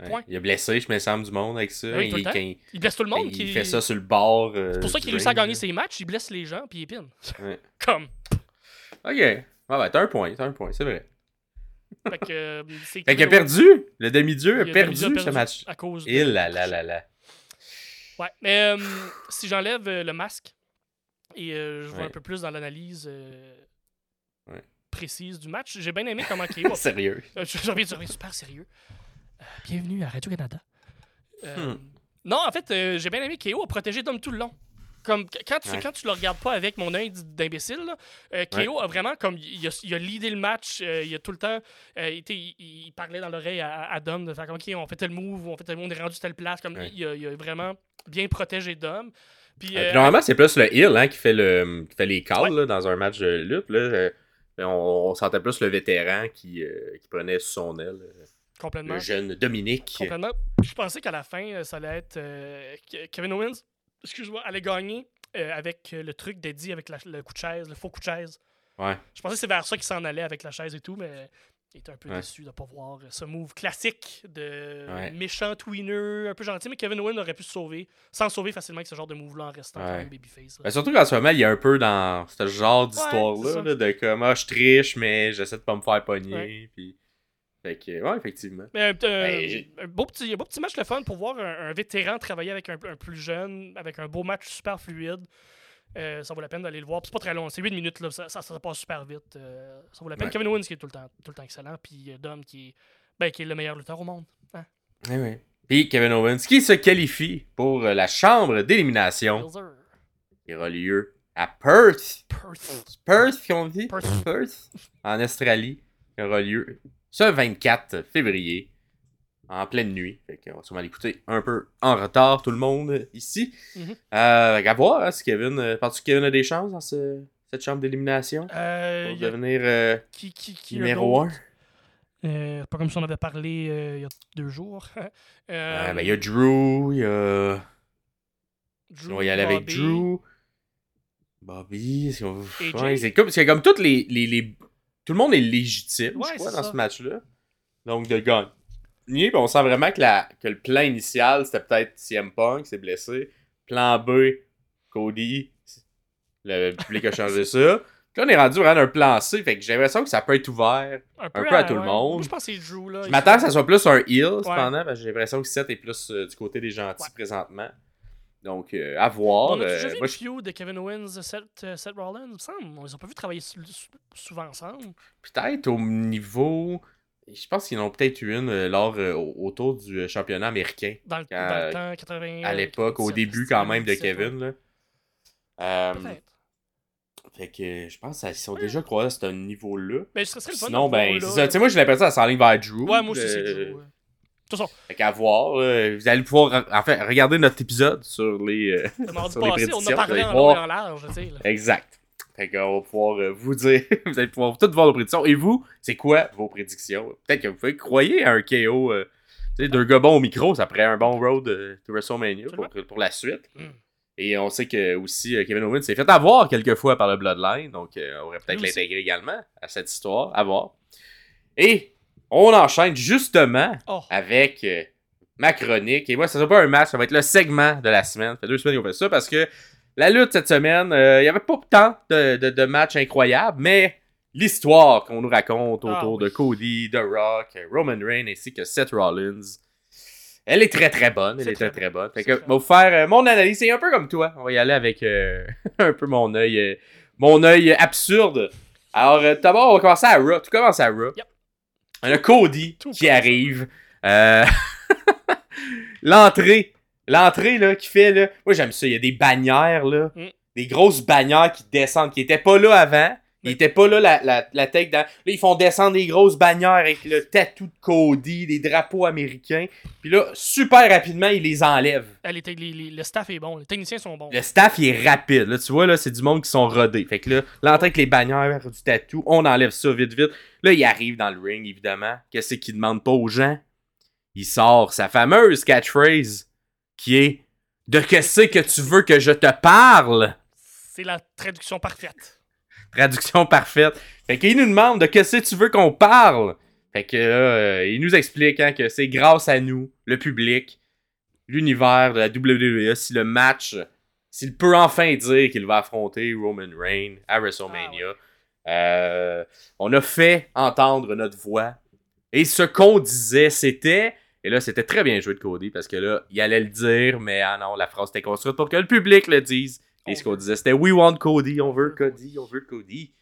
Ouais. Point. Il a blessé, je me semble, du monde avec ça. Il, blesse tout le monde. il fait ça sur le bord. euh, C'est pour ça qu'il réussit à gagner ses matchs, il blesse les gens, puis il pine. Ouais. Comme. Ok. Ah ben, t'as un point, t'as un point, c'est vrai. Fait que. euh, Fait qu'il a perdu. Le demi-dieu a perdu, perdu ce match. À cause de... Il là là là là. Ouais, mais euh, si j'enlève euh, le masque et euh, je Ouais. un peu plus dans l'analyse euh, Ouais. précise du match, j'ai bien aimé comment KO Sérieux. Reviens, je reviens super sérieux. Bienvenue à Radio-Canada. Hmm. Non, en fait, j'ai bien aimé KO a protégé Dom tout le long. Comme quand tu, Ouais. quand tu le regardes pas avec mon œil d'imbécile, euh, KO a vraiment comme il a, il a leadé le match, euh, il a tout le temps euh, il, était- il, il parlait dans l'oreille à, à Dom de faire comme ok on fait tel move, on fait tel move, on est rendu telle place, comme Ouais. il, a, il a vraiment bien protégé Dom. Puis, Euh, puis normalement, c'est plus le heel hein, qui, fait le, qui fait les calls là, dans un match de lutte. Là. On, on sentait plus le vétéran qui, qui prenait sous son aile, complètement. le jeune Dominique. Complètement. Je pensais qu'à la fin, ça allait être Kevin Owens, excuse-moi, allait gagner euh, avec le truc d'Eddie avec la- le coup de chaise, le faux coup de chaise. Ouais. Je pensais que c'est vers ça qu'il s'en allait avec la chaise et tout, mais il était un peu Ouais. déçu de ne pas voir ce move classique de Ouais. méchant tweener, un peu gentil, mais Kevin Owens aurait pu se sauver, sans se sauver facilement avec ce genre de move-là en restant quand Ouais. même babyface. Ben, surtout qu'en ce moment, il y a un peu dans ce genre d'histoire-là, de comme, ah, je triche, mais j'essaie de pas me faire pogner. Puis... Fait que, ouais, effectivement. Mais, euh, Ben, un, beau petit, un beau petit match le fun pour voir un, un vétéran travailler avec un, un plus jeune, avec un beau match super fluide. Euh, ça vaut la peine d'aller le voir. C'est pas très long, c'est 8 minutes, là, ça, ça, ça passe super vite. Euh, ça vaut la peine. Ouais. Kevin Owens qui est tout le temps, tout le temps excellent, puis Dom qui est, ben, qui est le meilleur lutteur au monde. Hein? Ouais. Puis Kevin Owens, qui se qualifie pour la chambre d'élimination, qui aura lieu à Perth. Perth. Perth, qu'on dit? Perth. Perth, en Australie, qui aura lieu ce 24 février, en pleine nuit. Fait qu'on va sûrement l'écouter un peu en retard, tout le monde, ici. Euh, à voir hein, si Kevin. Euh, Penses-tu que Kevin a des chances dans ce- cette chambre d'élimination? Euh, pour devenir euh, qui, qui, qui numéro 1 Euh, pas comme si on avait parlé il y a deux jours. Ben, Il y a Drew, il y a. Drew, On va y aller avec. Drew. Bobby. c'est comme, comme toutes les, les, les- Tout le monde est légitime, Ouais, je crois, dans ça. ce match-là. Donc, de gagner. On sent vraiment que, la, que le plan initial, c'était peut-être CM Punk, s'est blessé. Plan B, Cody. Le public a changé ça. Puis là, on est rendu vraiment un plan C. Fait que j'ai l'impression que ça peut être ouvert. Un peu à tout le ouais. monde. Moi, je pense que c'est Drew. Là. Je m'attends que ça soit plus un heal, cependant, parce que j'ai l'impression que Seth est plus euh, du côté des gentils Ouais. présentement. Donc, euh, à voir. On a Euh, déjà vu moi, le je- feud de Kevin Owens, Seth, euh, Seth Rollins, il me semble. On les a pas vu travailler sou- sou- souvent ensemble. peut-être au niveau. Je pense qu'ils en ont peut-être eu une euh, lors, euh, au- autour du championnat américain. Dans le, Quand- dans le temps 80. À l'époque, au 97, début quand même de 97, Kevin. Là. Euh, ouais. Peut-être. fait que je pense qu'ils sont déjà croisés à ce niveau-là. Mais ce serait le fun. Sinon, ben, c'est ça. Tu sais, moi, j'ai l'impression que ça s'enligne vers Drew. Ouais, moi aussi, c'est Drew. ouais. Façon, Fait qu'à voir. là. vous allez pouvoir, en fait, regarder notre épisode sur les. euh, mardi sur les on a parlé en voir. en large, tu sais. là. Exact. Fait qu'on va pouvoir euh, vous dire, vous allez pouvoir toutes voir vos prédictions. Et vous, c'est quoi vos prédictions? Peut-être que vous pouvez croyer à un KO. euh, tu sais, deux gars bons au micro, ça ferait un bon road euh, to WrestleMania pour, la suite. Mm. Et on sait que aussi euh, Kevin Owens s'est fait avoir quelques fois par le Bloodline, donc on aurait peut-être l'intégrer également à cette histoire, à voir. Et on enchaîne justement Oh, avec euh, ma chronique. Et moi, ça sera pas un match, ça va être le segment de la semaine. Ça fait deux semaines qu'on fait ça parce que la lutte cette semaine, euh, il y avait pas tant de, de- de matchs incroyables, mais l'histoire qu'on nous raconte Ah autour oui. de Cody, The Rock, Roman Reigns ainsi que Seth Rollins, elle est très très bonne. Elle est très très très bonne. Fait que, vais vous faire euh, mon analyse. C'est un peu comme toi. On va y aller avec euh, un peu mon œil, euh, mon œil absurde. Alors, d'abord, on va commencer à Raw. Tout commence à Raw. Yep. On a Cody Tout qui arrive. Euh, L'entrée. L'entrée, là, qui fait, là. Moi, j'aime ça. Il y a des bannières, là. Mm. Des grosses bannières qui descendent, qui étaient pas là avant. Ils Mais- étaient pas là, la, la, la tech dans. Là, ils font descendre des grosses bannières avec le tatou de Cody, des drapeaux américains. Puis là, super rapidement, ils les enlèvent. était- les- les- le staff est bon, les techniciens sont bons. Le staff, il est rapide. Là, tu vois, là, c'est du monde qui sont rodés. Fait que là, l'entrée avec les bannières du tatou, on enlève ça vite, vite. Là, il arrive dans le ring, évidemment. Qu'est-ce qu'il demande pas aux gens? Il sort sa fameuse catchphrase qui est De qu'est-ce que tu veux que je te parle? C'est la traduction parfaite. Traduction parfaite. Fait qu'il nous demande de qu'est-ce que tu veux qu'on parle? Fait que euh, il nous explique hein, que c'est grâce à nous, le public, l'univers de la WWE, si le match, s'il peut enfin dire qu'il va affronter Roman Reigns à WrestleMania. Euh, on a fait entendre notre voix. Et ce qu'on disait, c'était. Et là, c'était très bien joué de Cody parce que là, il allait le dire, mais ah non, la phrase était construite pour que le public le dise. Et ce qu'on disait, c'était We want Cody, on veut Cody, on veut Cody.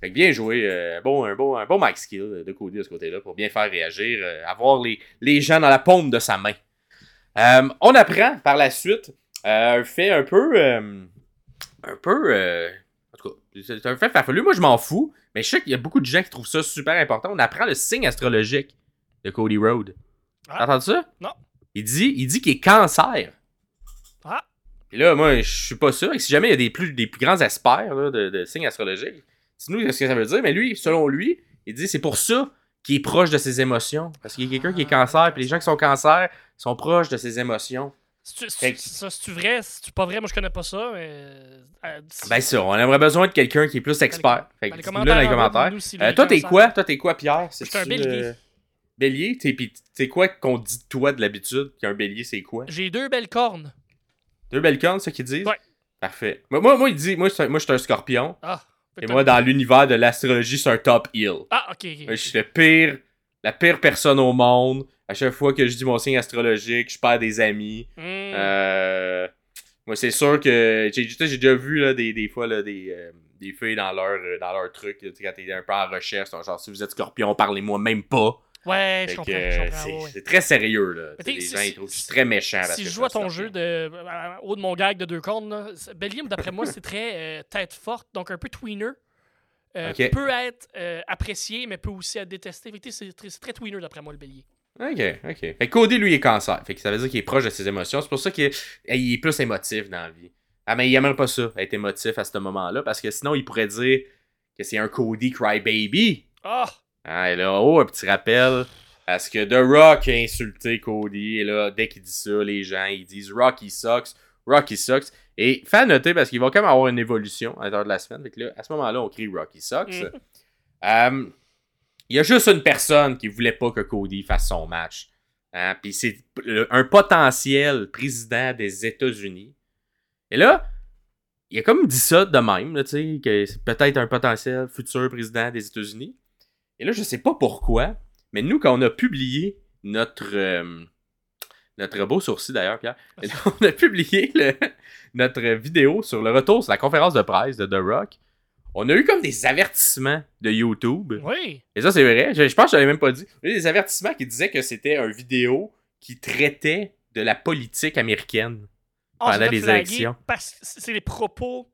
Fait que bien joué, euh, bon, un, bon, un bon Mike Skill de Cody de ce côté-là pour bien faire réagir, euh, avoir les, les gens dans la paume de sa main. Euh, on apprend par la suite euh, un fait un peu, euh, un peu. euh, en tout cas, c'est un fait farfelu. Moi, je m'en fous. Mais je sais qu'il y a beaucoup de gens qui trouvent ça super important. On apprend le signe astrologique de Cody Rhodes. Ah. T'as entendu ça? Non. Il dit, il dit qu'il est cancer. Et là, moi, je suis pas sûr. Et si jamais il y a des plus, des plus grands experts là, de, de signes astrologiques, dis-nous ce que ça veut dire. Mais lui, selon lui, il dit c'est pour ça qu'il est proche de ses émotions. Parce qu'il y a quelqu'un qui est cancer, puis les gens qui sont cancer sont proches de ses émotions. Ça, c'est-tu vrai? C'est-tu pas vrai? Moi, je connais pas ça, mais. euh, Ben ça, on aimerait besoin de quelqu'un qui est plus expert. Fait que là dans les commentaires, si Euh, toi, t'es quoi? Toi, t'es quoi, Pierre? Suis un bélier. euh, bélier? T'es, c'est quoi qu'on dit de toi de l'habitude? Qu'un bélier, c'est quoi? J'ai deux belles cornes. Deux belles cornes, ça qu'ils disent? Ouais. Parfait. Moi, moi, moi, il dit, moi, moi, je suis un scorpion. Ah. Et moi, dans l'univers de l'astrologie, c'est un top heel. Ah, ok. ok. Je suis le pire, la pire personne au monde. À chaque fois que je dis mon signe astrologique, je perds des amis. Hmm. Euh, moi, c'est sûr que j'ai déjà vu là, des, des fois là, des, euh, des filles dans leur, euh, dans leur truc. là, quand t'es un peu en recherche, genre si vous êtes scorpion, parlez-moi même pas. Ouais, je Fait comprends. je comprends, c'est ouais, ouais. c'est très sérieux. Là. Les gens ils trouvent très méchant. parce Si je joue à ton jeu de euh, haut de mon gag de deux cornes, Bélier, d'après moi, c'est très euh, tête forte, donc un peu tweener. Euh. Peut être euh, apprécié, mais peut aussi être détesté. C'est très, tweener d'après moi, le bélier. Ok, ok. Fait que Cody, lui, il est cancer. Fait que ça veut dire qu'il est proche de ses émotions. C'est pour ça qu'il est, il est plus émotif dans la vie. Ah, mais il aimerait pas ça, être émotif à ce moment-là, parce que sinon, il pourrait dire que c'est un Cody crybaby. Ah! Ah, et là, oh, un petit rappel. Parce que The Rock a insulté Cody. Et là, dès qu'il dit ça, les gens, ils disent Rock, il sucks. Rock, il sucks. Et fait à noter, parce qu'il va quand même avoir une évolution à l'intérieur de la semaine. Fait que là, à ce moment-là, on crie Rock, il sucks. Mhm. Euh, il y a juste une personne qui voulait pas que Cody fasse son match. Hein, Puis c'est un potentiel président des États-Unis. Et là, il a comme dit ça de même, là, tu sais, que c'est peut-être un potentiel futur président des États-Unis. Et là, je sais pas pourquoi, mais nous, quand on a publié notre. euh, notre beau sourcil d'ailleurs, Pierre. Et là, on a publié le- notre vidéo sur le retour sur la conférence de presse de The Rock. On a eu comme des avertissements de YouTube. Oui! Et ça, c'est vrai. Je, je pense que je l'avais même pas dit. On a eu des avertissements qui disaient que c'était une vidéo qui traitait de la politique américaine. Ah, Pendant les élections. Parce que c'est les propos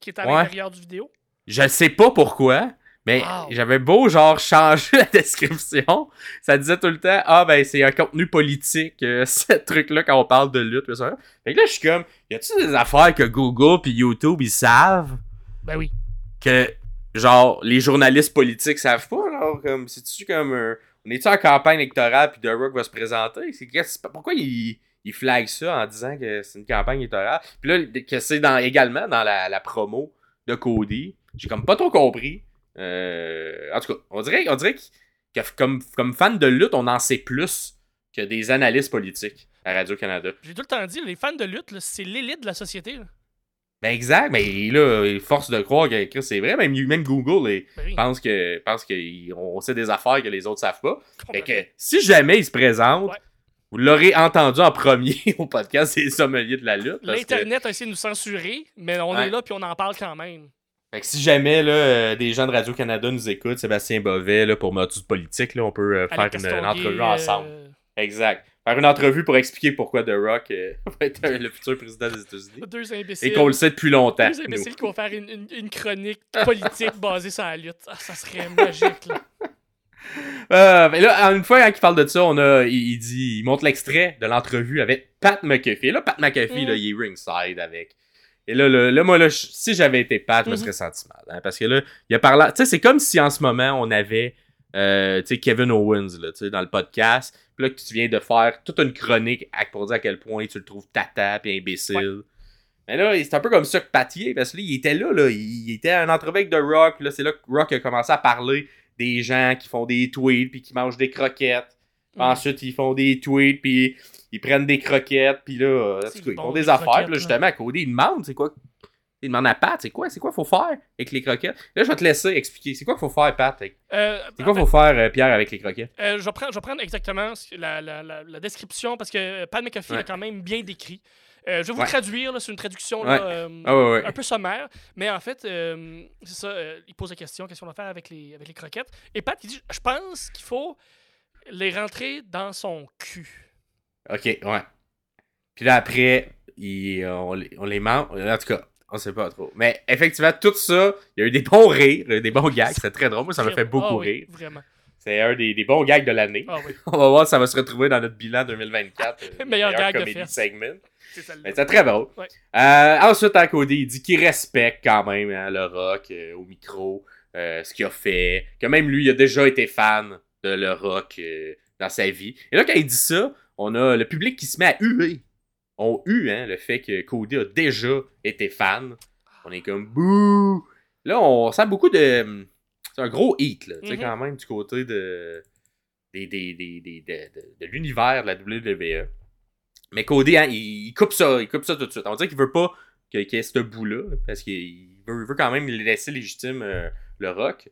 qui est à Ouais. l'intérieur du vidéo. Je sais pas pourquoi, mais Wow. j'avais beau genre changer la description. Ça disait tout le temps Ah ben c'est un contenu politique, euh, ce truc-là quand on parle de lutte. pis ça. Fait que là, je suis comme Y a-tu des affaires que Google puis YouTube ils savent Ben oui. que genre les journalistes politiques savent pas? Genre, comme c'est-tu comme un- On est-tu en campagne électorale puis The Rock va se présenter? C'est pourquoi il, il flag ça en disant que c'est une campagne électorale? Puis là, que c'est dans, également dans la, la promo de Cody. J'ai comme pas trop compris. Euh, en tout cas, on dirait, on dirait que, que comme, comme fan de lutte, on en sait plus que des analystes politiques à Radio-Canada. J'ai tout le temps dit, les fans de lutte, c'est l'élite de la société. là. Ben exact, mais là, force de croire que c'est vrai, même, même Google est- Ben oui. pense que pense qu'on sait des affaires que les autres savent pas. Fait que si jamais il se présente, Ouais. vous l'aurez entendu en premier au podcast des sommeliers de la lutte. que- L'Internet a essayé de nous censurer, mais on Ouais. est là puis on en parle quand même. Fait que si jamais là, euh, des gens de Radio-Canada nous écoutent, Sébastien Bovet, là, pour Motus Politique, là, on peut euh, faire une, entrevue euh, ensemble. Exact. Faire une entrevue pour expliquer pourquoi The Rock va être le futur président des États-Unis. Deux imbéciles. Et qu'on le sait depuis longtemps. Deux nous. imbéciles qui vont faire une, une- une chronique politique basée sur la lutte. Ah, ça serait magique, là. Euh, mais là, une fois, quand il parle de ça, on a, il, il dit, il montre l'extrait de l'entrevue avec Pat McAfee. Et là, Pat McAfee, Mm. là, il est ringside avec. Et là, là, là, moi, là, je- si j'avais été Pat, je me Mhm. serais senti mal. hein, parce que là, il a parlé. Tu sais, c'est comme si en ce moment, on avait, euh, tu sais, Kevin Owens, là, tu sais, dans le podcast. Puis là, que tu viens de faire toute une chronique pour dire à quel point tu le trouves tata et imbécile. Mais là, c'est un peu comme ça que Pat y est, parce que là, il était là, là. Il, était en entrevue The Rock. Puis là, c'est là que Rock a commencé à parler des gens qui font des tweets puis qui mangent des croquettes. Puis. Ensuite, ils font des tweets puis ils prennent des croquettes. Puis là, euh, en tout cas, ils font des affaires. Puis là, justement, Cody, il demande, c'est quoi? Il demande à Pat, c'est quoi C'est quoi qu'il faut faire avec les croquettes? Là, je vais te laisser expliquer. C'est quoi qu'il faut faire, Pat? Euh, C'est quoi qu'il faut faire, euh, Pierre, avec les croquettes? Euh, je, vais prendre, je vais prendre exactement la, la- la- la description parce que Pat McAfee Ouais. l'a quand même bien décrit. Je vais vous Ouais. traduire, c'est une traduction Ouais. là, Ah un peu sommaire, mais en fait, c'est ça, il pose la question, qu'est-ce qu'on va faire avec les, avec les croquettes? Et Pat, il dit, je pense qu'il faut les rentrer dans son cul. Ok, ouais. Puis là, après, il- on, les- on les mange. En tout cas, On sait pas trop. Mais effectivement, tout ça, il y a eu des bons rires, des bons gags. C'était très drôle. Moi, ça m'a fait beaucoup Ah oui, rire. Vraiment. C'est un des, des bons gags de l'année. Ah oui, On va voir si ça va se retrouver dans notre bilan 2024. euh, Meilleur gag de segment. c'est très drôle. Ouais. Euh, ensuite, à Cody, il dit qu'il respecte quand même hein, le rock euh, au micro, euh, ce qu'il a fait, que même lui, il a déjà été fan de le rock euh, dans sa vie. Et là, quand il dit ça, on a le public qui se met à huer. On hue hein, le fait que Cody a déjà été fan. On est comme bouh. Là, on sent beaucoup de. C'est un gros hit, là, tu sais, Mhm. quand même, du côté de. Des, des, des, des- de, de- de l'univers de la WWE. Mais Cody, hein, il, il coupe ça, il coupe ça tout de suite. On dirait qu'il veut pas qu'il y ait ce bout-là, parce qu'il veut, veut quand même laisser légitime euh, le rock.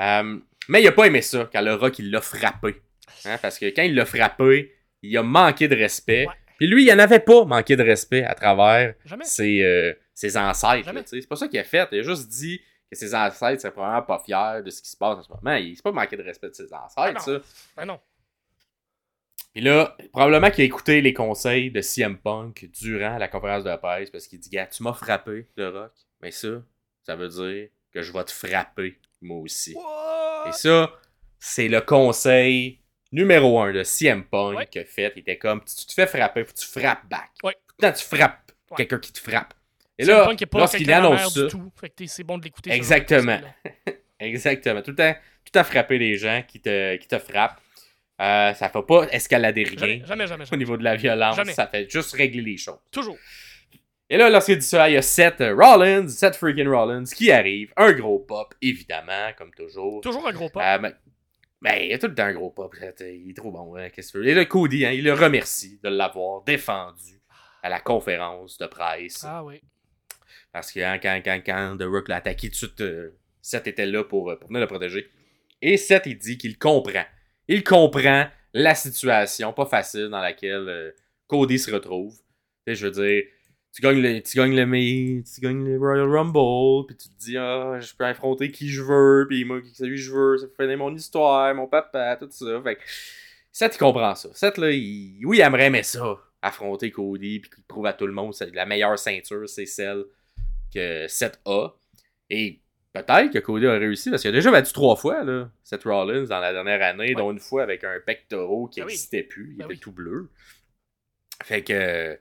Euh, mais il a pas aimé ça quand le rock il l'a frappé. Hein, parce que quand il l'a frappé, il a manqué de respect. Ouais. Puis lui, il en avait pas manqué de respect à travers ses, euh, ses ancêtres. C'est pas ça qu'il a fait. Il a juste dit que ses ancêtres seraient probablement pas fiers de ce qui se passe en ce moment. Il s'est pas manqué de respect de ses ancêtres, non. ça. Ben non. Puis là, probablement qu'il a écouté les conseils de CM Punk durant la conférence de presse parce qu'il dit Gars, tu m'as frappé, le rock. Mais ça, ça veut dire que je vais te frapper, moi aussi. Et ça, c'est le conseil numéro un de CM Punk Ouais. a fait. Il était comme Si tu te fais frapper, faut que tu frappes back. Ouais. Quand tu frappes Ouais. quelqu'un qui te frappe. Et là, lorsqu'il annonce ça, du tout. Fait que c'est bon de l'écouter. Exactement. exactement, tout le temps, tout le temps frapper les gens qui te, qui te frappent. Euh, ça fait pas escalader rien Jamais, jamais, jamais. au niveau de la violence. Jamais. Ça fait juste régler les choses. Toujours. Et là, lorsqu'il dit ça, il y a Seth Rollins, Seth freaking Rollins qui arrive. Un gros pop, évidemment, comme toujours. Toujours un gros pas. Euh, mais, ben, il y a tout le temps un gros pop. Il est trop bon. hein, Qu'est-ce que tu veux? Et là, Cody, hein, il le remercie de l'avoir défendu à la conférence de presse. Ah oui. Parce que hein, quand, quand, quand The Rock l'a attaqué, tout de suite, euh, Seth était là pour, euh, pour venir le protéger. Et Seth, il dit qu'il comprend. Il comprend la situation pas facile dans laquelle euh, Cody se retrouve. Sais, je veux dire, tu gagnes le, tu gagnes le, mais- tu gagnes le Royal Rumble, puis tu te dis, ah, je peux affronter qui je veux, puis moi, qui celui que je veux, ça fait mon histoire, mon papa, tout ça. Fait que Seth, il comprend ça. Seth, là, il, oui, il aimerait aimer ça, affronter Cody, puis qu'il prouve à tout le monde que la meilleure ceinture, c'est celle que Seth a. Et peut-être que Cody a réussi, parce qu'il a déjà battu trois fois, là, Seth Rollins, dans la dernière année, dont une fois avec un pectoral qui Ben oui. n'existait plus, il Ben était oui. tout bleu. Fait que...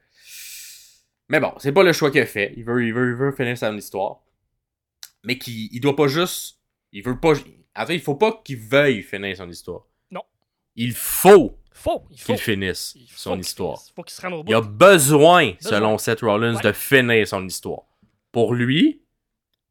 Mais bon, c'est pas le choix qu'il a fait. Il veut, il veut, il veut finir son histoire. Mais qu'il il doit pas juste... Il veut pas... En fait, il faut pas qu'il veuille finir son histoire. Non. Il faut Faut. Il faut. qu'il finisse Il faut son qu'il histoire. finisse. Faut qu'il se rende au bout. Il a besoin, Besoin. selon Seth Rollins, Ouais. de finir son histoire. Pour lui,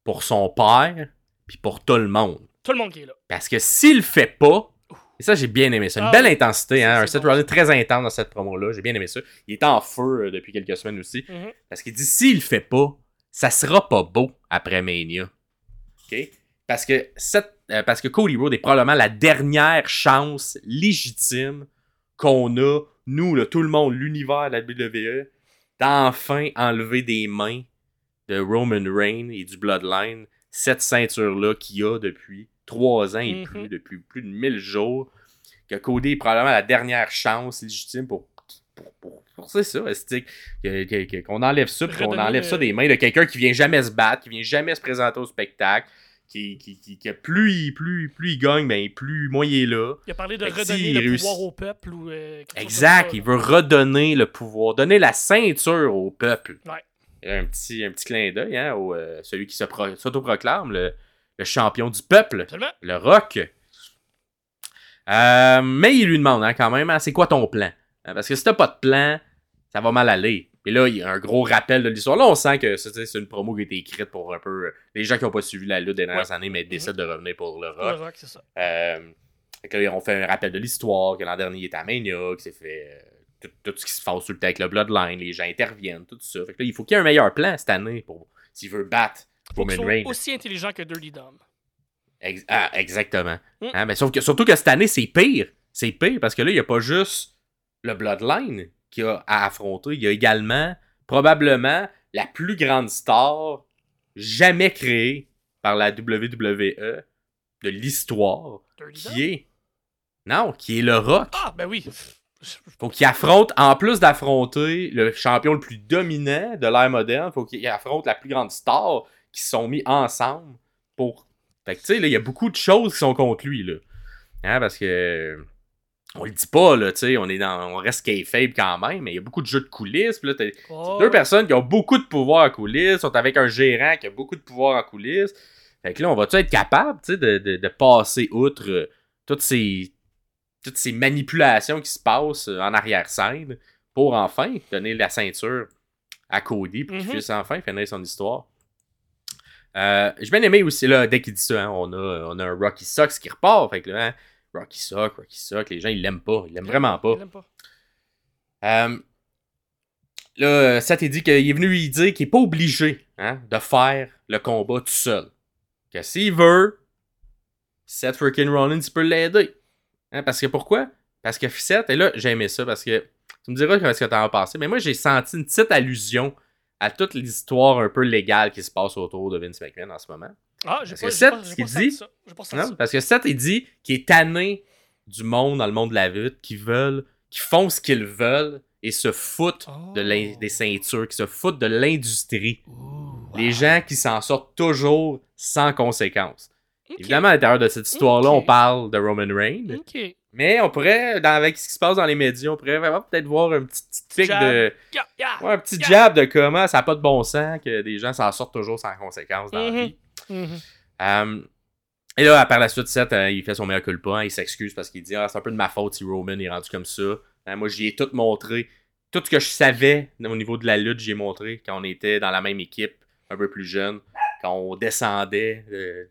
pour son père, puis pour tout le monde. Tout le monde qui est là. Parce que s'il le fait pas, et ça j'ai bien aimé ça, une Ah belle intensité, hein, un Seth. Rollins très intense dans cette promo-là, j'ai bien aimé ça. Il est en feu euh, depuis quelques semaines aussi. Mhm. Parce qu'il dit s'il le fait pas, ça sera pas beau après Mania. OK? Parce que, Seth- euh, parce que Cody Rhodes est probablement la dernière chance légitime qu'on a, nous, là, tout le monde, l'univers de la WWE, d'enfin enlever des mains de Roman Reigns et du Bloodline cette ceinture-là qu'il a depuis trois ans et Mhm. plus, depuis plus de 1000 jours. Que Cody est probablement la dernière chance légitime pour. pour, pour, pour- c'est ça, qu'on enlève ça, puis qu'on enlève ça des mains de quelqu'un qui vient jamais se battre, qui vient jamais se présenter au spectacle, qui, qui, qui, plus, il, plus, plus il gagne, ben plus moins il est là. Il a parlé de Fait redonner le réussit- pouvoir au peuple ou. euh, Exact, il veut redonner le pouvoir, donner la ceinture au peuple. Ouais. Un petit, un petit clin d'œil hein, au euh, celui qui s'autoproclame le, le champion du peuple, Absolument. le rock. Euh, mais il lui demande hein, quand même, hein, c'est quoi ton plan? Hein, Parce que si t'as pas de plan, ça va mal aller. Et là, il y a un gros rappel de l'histoire. Là, on sent que c'est une promo qui a été écrite pour un peu euh, les gens qui n'ont pas suivi la lutte des dernières années, mais décident de revenir pour le rock. le rock, c'est ça. Euh, fait que là, on fait un rappel de l'histoire, que l'an dernier il était à Mania, que c'est fait tout, tout ce qui se passe sur le temps avec le Bloodline, les gens interviennent, tout ça. Fait que là, il faut qu'il y ait un meilleur plan cette année pour s'il veut battre Faut qu'il aussi intelligent que Dirty Dom. Ex- ah, exactement. Mm. Hein, mais sauf que, surtout que cette année, c'est pire. C'est pire parce que là, il n'y a pas juste le Bloodline qui a à affronter. Il y a également, probablement, la plus grande star jamais créée par la WWE de l'histoire, qui est. Non, qui est le Rock. Ah, ben oui. Faut qu'il affronte, en plus d'affronter le champion le plus dominant de l'ère moderne, faut qu'il affronte la plus grande star qui se sont mis ensemble pour. Fait que tu sais, là, il y a beaucoup de choses qui sont contre lui, là. Hein, parce que. On le dit pas, là, tu sais, on est dans. On reste kayfabe quand même, mais il y a beaucoup de jeux de coulisses, puis là, t'as Oh, deux personnes qui ont beaucoup de pouvoir en coulisses, sont avec un gérant qui a beaucoup de pouvoir en coulisses. Fait que là, on va-tu être capable, tu sais, de, de, de passer outre euh, toutes ces toutes ces manipulations qui se passent euh, en arrière-scène pour enfin donner la ceinture à Cody pour qu'il Mhm. puisse enfin finir son histoire? Euh, J'ai bien aimé aussi, là, dès qu'il dit ça, hein, on, a, on a un Rocky Sox qui repart. Fait que là, hein, Rocky Sox, Rocky Sox, les gens, ils l'aiment pas. Ils l'aiment vraiment pas. pas. Euh, là, Seth il dit qu'il est venu lui dire qu'il est pas obligé hein, de faire le combat tout seul. Que s'il veut, Seth freaking Rollins peut l'aider. Hein, parce que pourquoi? Parce que Seth, et là, j'ai aimé ça parce que tu me diras ce que t'en as pensé, mais moi j'ai senti une petite allusion à toute l'histoire un peu légale qui se passe autour de Vince McMahon en ce moment. Ah, j'ai Parce pas, Seth, pas, ce qu'il dit- ça. Pas Non, parce que Seth, il dit qu'il est tanné du monde dans le monde de la lutte, qui veulent, qui font ce qu'ils veulent et se foutent de Oh. des ceintures, qui se foutent de l'industrie. Ouh, Les wow. gens qui s'en sortent toujours sans conséquence. Ok. Évidemment, à l'intérieur de cette histoire-là, on parle de Roman Reigns, Ok. Mais on pourrait, dans, avec ce qui se passe dans les médias, on pourrait vraiment peut-être voir un petit, petit pic Jab. de. Ouais, un petit Yeah. jab de comment ça n'a pas de bon sens, que des gens s'en sortent toujours sans conséquence dans la Mhm. vie. Mhm. Euh, et là, par la suite, Seth, euh, il fait son meilleur culpa. hein, il s'excuse parce qu'il dit ah, c'est un peu de ma faute si Roman est rendu comme ça. Hein, moi, j'y ai tout montré. Tout ce que je savais au niveau de la lutte, j'y ai montré quand on était dans la même équipe, un peu plus jeune, quand on descendait euh,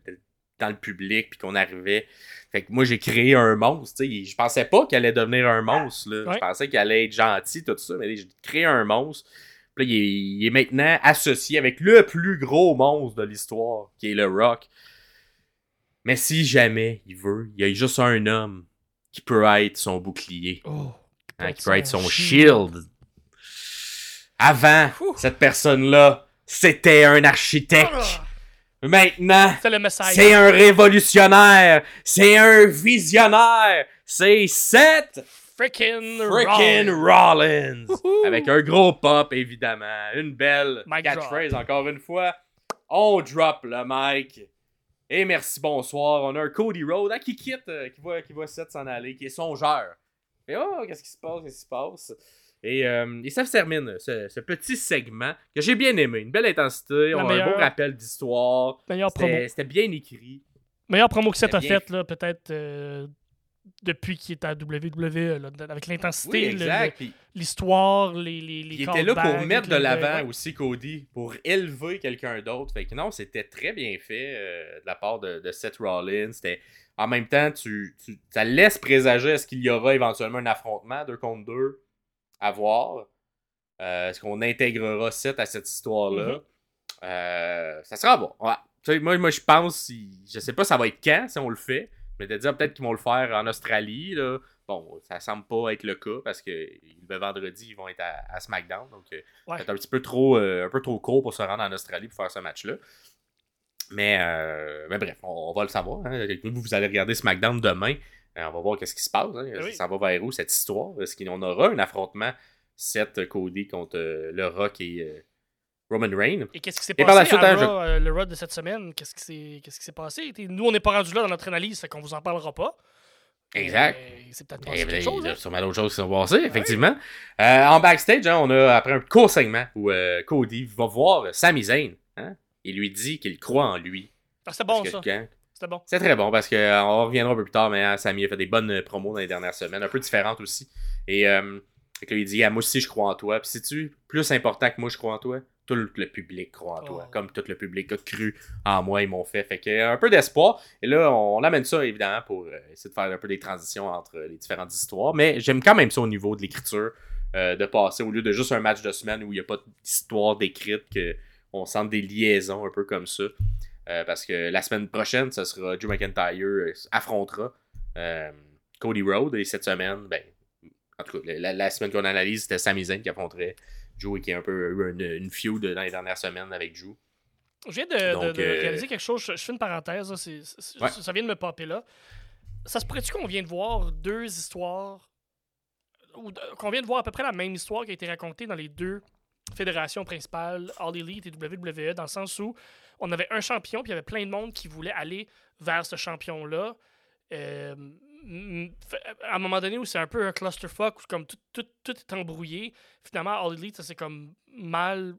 dans le public, puis qu'on arrivait. Fait que moi, j'ai créé un monstre. tu sais. Je pensais pas qu'il allait devenir un monstre. là. Ouais. Je pensais qu'il allait être gentil, tout ça. Mais j'ai créé un monstre. Puis là, il est, il est maintenant associé avec le plus gros monstre de l'histoire, qui est le Rock. Mais si jamais il veut, il y a juste un homme qui peut être son bouclier, Oh. hein, qui peut être son son shield. shield. Avant, Ouh. cette personne-là, c'était un architecte. Maintenant, C'est un révolutionnaire. C'est un visionnaire. C'est Seth Freaking freaking Rollins. Avec un gros pop, évidemment. Une belle catchphrase, encore une fois. On drop le mic. Et merci, bonsoir. On a un Cody Rhodes hein, qui quitte, euh, qui voit, qui voit Seth s'en aller, qui est songeur. Et oh, qu'est-ce qui se passe, qu'est-ce qui se passe? Et, euh, et ça se termine, ce, ce petit segment que j'ai bien aimé. Une belle intensité, on a un meilleure- beau rappel d'histoire. Meilleure. C'était bien écrit. Meilleure promo que Seth a C'était bien faite, là, peut-être euh, depuis qu'il est à WWE, là, avec l'intensité, Oui, le- l'histoire, les, les, les Il était là pour mettre de l'avant ouais. aussi Cody, pour élever quelqu'un d'autre. Fait que non, c'était très bien fait euh, de la part de, de Seth Rollins. C'était en même temps, tu, tu- ça laisse présager est-ce qu'il y aura éventuellement un affrontement deux contre deux à voir. Euh, est-ce qu'on intégrera Seth à cette histoire-là? Mhm. Euh, Ça sera bon. Ouais. Moi, moi je pense, si- je sais pas ça va être quand si on le fait, mais de dire peut-être qu'ils vont le faire en Australie. Là. Bon, ça semble pas être le cas parce que le vendredi, ils vont être à, à SmackDown. Donc, euh, Ouais. c'est un petit peu trop, euh, un peu trop court pour se rendre en Australie pour faire ce match-là. Mais, euh, mais bref, on, on va le savoir. hein. Vous, vous allez regarder SmackDown demain. Euh, on va voir qu'est-ce qui se passe. hein. Oui. Ça va vers où cette histoire? Est-ce qu'on aura un affrontement Seth Cody contre euh, le Rock et euh, Roman Reigns? Et qu'est-ce qui s'est passé par la suite, hein, je- le Raw de cette semaine? Qu'est-ce qui s'est qu'est-ce qui s'est passé? Nous, on n'est pas rendu là dans notre analyse, fait qu'on vous en parlera pas. Exact. C'est peut-être Eh passé ben, quelque il chose. y a hein? sûrement d'autres choses qui sont passées, effectivement. Euh, en backstage, hein, on a après un court segment où Cody va voir Sami Zayn. Hein, il lui dit qu'il croit en lui. Ah, Parce bon, que ça. quand- C'était bon. C'est très bon parce que euh, on reviendra un peu plus tard, mais hein, Sami a fait des bonnes euh, promos dans les dernières semaines, un peu différentes aussi. Et euh, là, il dit ah, Moi aussi, je crois en toi. Puis, sais-tu, plus important que moi, je crois en toi, tout le public croit en toi. Oh. Comme tout le public a cru en moi, ils m'ont fait. Fait que un peu d'espoir. Et là, on, amène ça, évidemment, pour essayer de faire un peu des transitions entre les différentes histoires. Mais j'aime quand même ça au niveau de l'écriture, euh, de passer au lieu de juste un match de semaine où il n'y a pas d'histoire décrite, qu'on sente des liaisons un peu comme ça. Euh, parce que la semaine prochaine, ce sera Drew McIntyre euh, affrontera euh, Cody Rhodes. Et cette semaine, ben, en tout cas, la, la semaine qu'on analyse, c'était Sami Zayn qui affronterait Drew et qui a un peu eu une, une feud dans les dernières semaines avec Drew. Je viens de, Donc, de réaliser quelque chose. Je, je fais une parenthèse. là, Ouais. Ça vient de me popper là. Ça se pourrait-tu qu'on vient de voir deux histoires ou qu'on vient de voir à peu près la même histoire qui a été racontée dans les deux fédérations principales, All Elite et WWE, dans le sens où on avait un champion, puis il y avait plein de monde qui voulait aller vers ce champion-là. Euh, à un moment donné où c'est un peu un clusterfuck, où comme tout, tout, tout est embrouillé, finalement, All Elite, ça c'est comme mal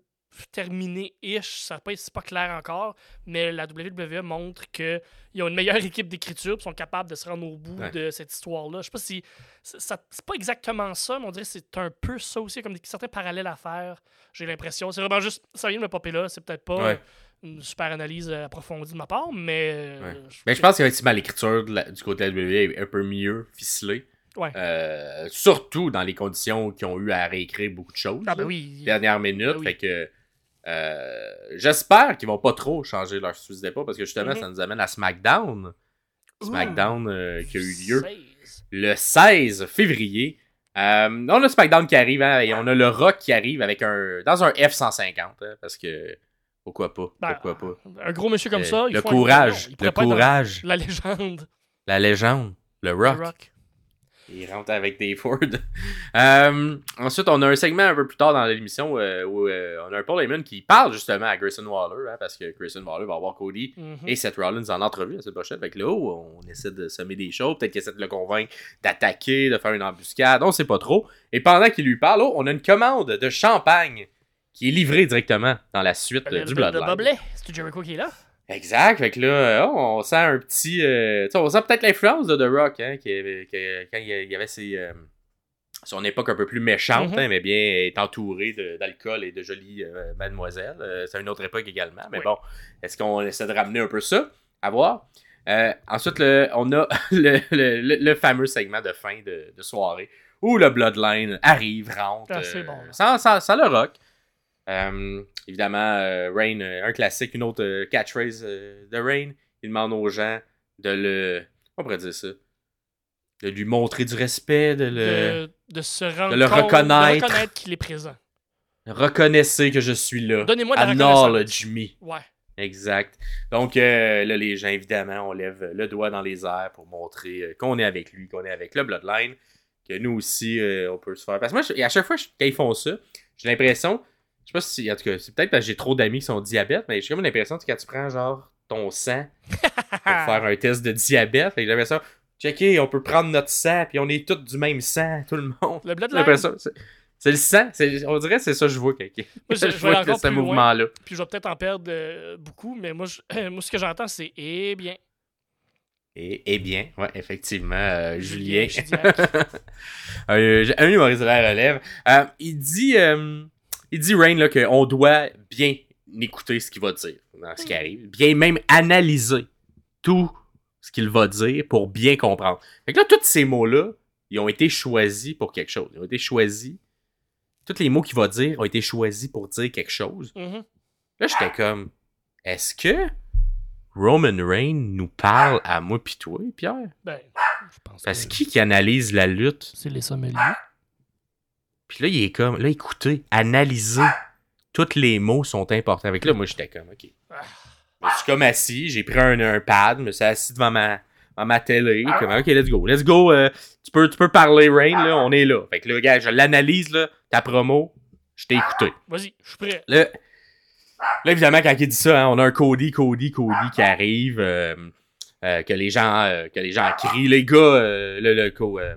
terminé-ish, ça pas, c'est pas clair encore, mais la WWE montre qu'ils ont une meilleure équipe d'écriture, sont capables de se rendre au bout Ouais. de cette histoire-là. Je sais pas si. ça- C'est pas exactement ça, mais on dirait que c'est un peu ça aussi, comme des, certains parallèles à faire, j'ai l'impression. C'est vraiment juste. Ça vient de me popper là, c'est peut-être pas Ouais. Une super analyse euh, approfondie de ma part, mais. euh, Ouais. je- Mais je pense qu'effectivement, l'écriture du côté de la WWE est un peu mieux ficelée. Ouais. Euh, surtout dans les conditions qui ont eu à réécrire beaucoup de choses. Ah, ben oui. Dernière minute. Ben oui. Fait que. euh, J'espère qu'ils vont pas trop changer leur fusil d'épaule parce que justement, Mhm. ça nous amène à SmackDown. SmackDown euh, qui a eu lieu 16. le 16 février. On a SmackDown qui arrive hein, et on a le Rock qui arrive avec un dans un F-150 hein, parce que pourquoi pas? Ben, pourquoi pas? Un gros monsieur comme Euh, ça, il le faut un- courage il le courage La légende. la légende le le Rock Rock. il rentre avec des Ford Euh, ensuite on a un segment un peu plus tard dans l'émission euh, où euh, on a un Paul Heyman qui parle justement à Grayson Waller hein, parce que Grayson Waller va avoir Cody Mhm. et Seth Rollins en entrevue la semaine prochaine. Fait que là, on essaie de semer des choses. Peut-être qu'il essaie de le convaincre d'attaquer, de faire une embuscade. On sait pas trop. Et pendant qu'il lui parle, oh, on a une commande de champagne qui est livrée directement dans la suite euh, du le- Bloodline. C'est Jericho qui est là? Exact. Fait que là, euh, oh, on sent un petit. euh, on sent peut-être l'influence de The Rock, hein, qui que- quand il y avait ses, euh, son époque un peu plus méchante, Mhm. hein, mais bien est entouré d'alcool et de jolies euh, mademoiselles. C'est une autre époque également. Mais Oui. bon, est-ce qu'on essaie de ramener un peu ça? À voir. Ensuite, le- on a le, le- le- fameux segment de fin de, de soirée où le Bloodline arrive, rentre. Ah, c'est bon, là. sans, sans- sans le rock. Euh, évidemment, euh, Rain, euh, un classique, une autre catchphrase de Rain. Il demande aux gens de le. Comment on pourrait dire ça De lui montrer du respect, de le. De, de se rendre de le compte, reconnaître. De reconnaître qu'il est présent. Reconnaissez que je suis là. Donnez-moi de la Acknowledge me. Ouais. Exact. Donc euh, là, les gens, évidemment, on lève le doigt dans les airs pour montrer euh, qu'on est avec lui, qu'on est avec le Bloodline, que nous aussi, euh, on peut se faire. Parce que moi, je- à chaque fois je- quand ils font ça, j'ai l'impression, je sais pas si, en tout cas, c'est peut-être parce que j'ai trop d'amis qui sont diabète, mais j'ai comme l'impression que quand tu prends genre ton sang pour faire un test de diabète, que j'ai l'impression, checker, on peut prendre notre sang, puis on est tous du même sang, tout le monde. Le Bloodline, c'est le sang, on dirait que c'est ça que je vois quand Moi, je- vois encore ce mouvement-là. puis je vais peut-être en perdre euh, beaucoup, mais moi, je- moi ce que j'entends, c'est eh bien. Et, eh bien, ouais, effectivement, euh, Julien, Chidiac. un, humoriste de la relève, euh, il dit, euh, il dit Rain là qu'on doit bien écouter ce qu'il va dire dans ce qui arrive, bien même analyser tout ce qu'il va dire pour bien comprendre. Fait que là, tous ces mots-là, ils ont été choisis pour quelque chose. Ils ont été choisis. Tous les mots qu'il va dire ont été choisis pour dire quelque chose. Mhm. Là, j'étais comme, est-ce que Roman Reigns nous parle à moi pis toi, Pierre? Ben, je pense Parce que qui qui analyse la lutte? c'est les sommeliers. Puis là, il est comme, là, écoutez, analysez. Tous les mots sont importants. Avec là, moi, j'étais comme, OK. Je suis comme assis, j'ai pris un, un pad, je me suis assis devant ma, ma télé. Comme, OK, let's go. Let's go. euh, tu, peux, tu peux parler, Rain, là, on est là. Fait que là, gars, je l'analyse, là, ta promo, je t'ai écouté. Vas-y, je suis prêt. Là, là, évidemment, quand il dit ça, hein, on a un Cody, Cody, Cody qui arrive, euh, euh, que les gens que les gens crient. Les gars, le, le euh,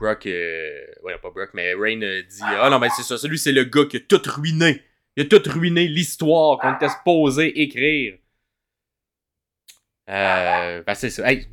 Brock, euh, ouais, pas Brock, mais Rain euh, dit Ah non, mais c'est ça, celui, c'est le gars qui a tout ruiné. Il a tout ruiné l'histoire qu'on était supposé écrire. Euh, ben, c'est ça. Hey,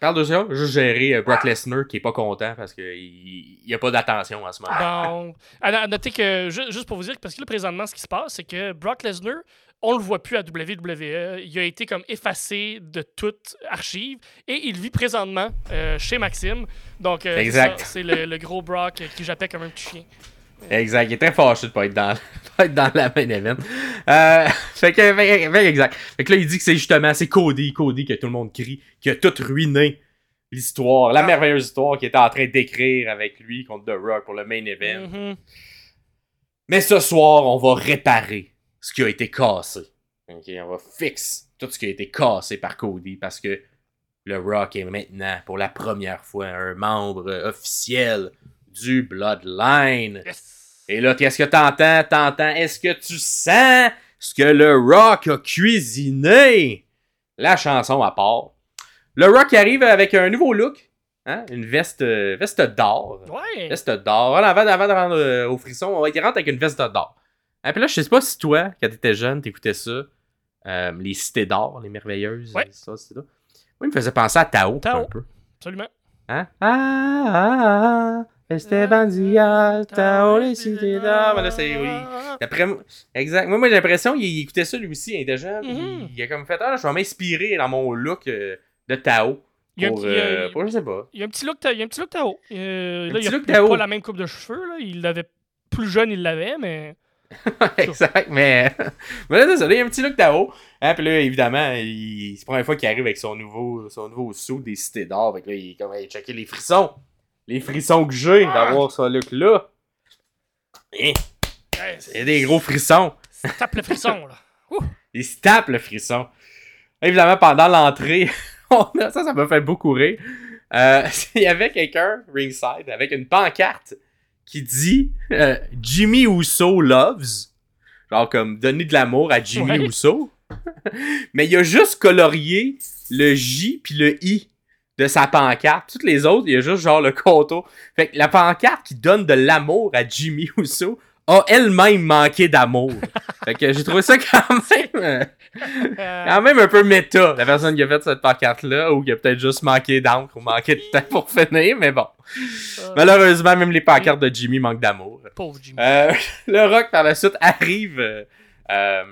parle de ça, juste gérer euh, Brock Lesnar qui est pas content parce qu'il il y a pas d'attention en ce moment. Bon, à, noter que, ju- juste pour vous dire, parce que là, présentement, ce qui se passe, c'est que Brock Lesnar, on le voit plus à WWE. Il a été comme effacé de toute archive et il vit présentement euh, chez Maxime. Donc, euh, c'est le, le gros Brock qui jappait comme un petit chien. Exact, il est très fâché de pas être dans, pas être dans la main event. Euh, fait que, fait, fait- exact. Fait que là, il dit que c'est justement, c'est Cody, Cody que tout le monde crie, qui a tout ruiné l'histoire, la Ah. merveilleuse histoire qu'il était en train d'écrire avec lui contre The Rock pour le main event. Mhm. Mais ce soir, on va réparer ce qui a été cassé. Ok, on va fixer tout ce qui a été cassé par Cody parce que le Rock est maintenant, pour la première fois, un membre officiel du Bloodline. Yes. Et là, qu'est-ce que t'entends? T'entends, est-ce que tu sens ce que le Rock a cuisiné? La chanson à part. Le Rock arrive avec un nouveau look. Hein? Une veste, euh, veste d'or. Ouais. Veste d'or. Avant, avant de rendre euh, au frisson, on va il rentre avec une veste d'or. Et puis là, je sais pas si toi, quand t'étais jeune, t'écoutais ça. euh, les cités d'or, les merveilleuses. Ouais. ça, c'est ça. Moi, il me faisait penser à Tao, Tao. un peu. Absolument. Hein? Ah, ah, ah, Esteban Diaz, Tao, les cités d'or. Mais là, c'est. oui. D'après moi, exact. Moi, moi j'ai l'impression qu'il écoutait ça lui aussi, il était jeune. Mhm. Il a comme fait, ah, je vais m'inspirer dans mon look euh, de Tao. Il y a un Pour, petit- euh, pour, je sais pas. Il y a un petit look, il y a un petit look Tao. Euh, là, il a pas la même coupe de cheveux. Là. Il l'avait plus jeune, il l'avait, mais. exact, mais. mais là, c'est ça, là, il y a un petit look Tao. Hein, puis là, évidemment, il... c'est la première fois qu'il arrive avec son nouveau, son nouveau saut des cités d'or. Fait que là, il est comme, checker les frissons. Les frissons que j'ai Ah! d'avoir ce look-là. Hein, Ouais, c'est des gros frissons. ça tape le frisson, là. Il se tape le frisson. Évidemment, pendant l'entrée, on a- ça, ça m'a fait beaucoup rire. Euh, il y avait quelqu'un, ringside, avec une pancarte qui dit euh, Jimmy Uso loves. Genre comme donner de l'amour à Jimmy Ouais. Uso. Mais il a juste colorié le J puis le I de sa pancarte. Toutes les autres, il y a juste genre le contour. Fait que la pancarte qui donne de l'amour à Jimmy Uso a elle-même manqué d'amour. fait que j'ai trouvé ça quand même. euh, Euh, quand même un peu méta, la personne qui a fait cette pancarte-là, ou qui a peut-être juste manqué d'encre ou manqué de temps pour finir, mais bon. euh, Malheureusement, même les pancartes de Jimmy manquent d'amour. Pauvre Jimmy. Euh, le Rock, par la suite, arrive euh,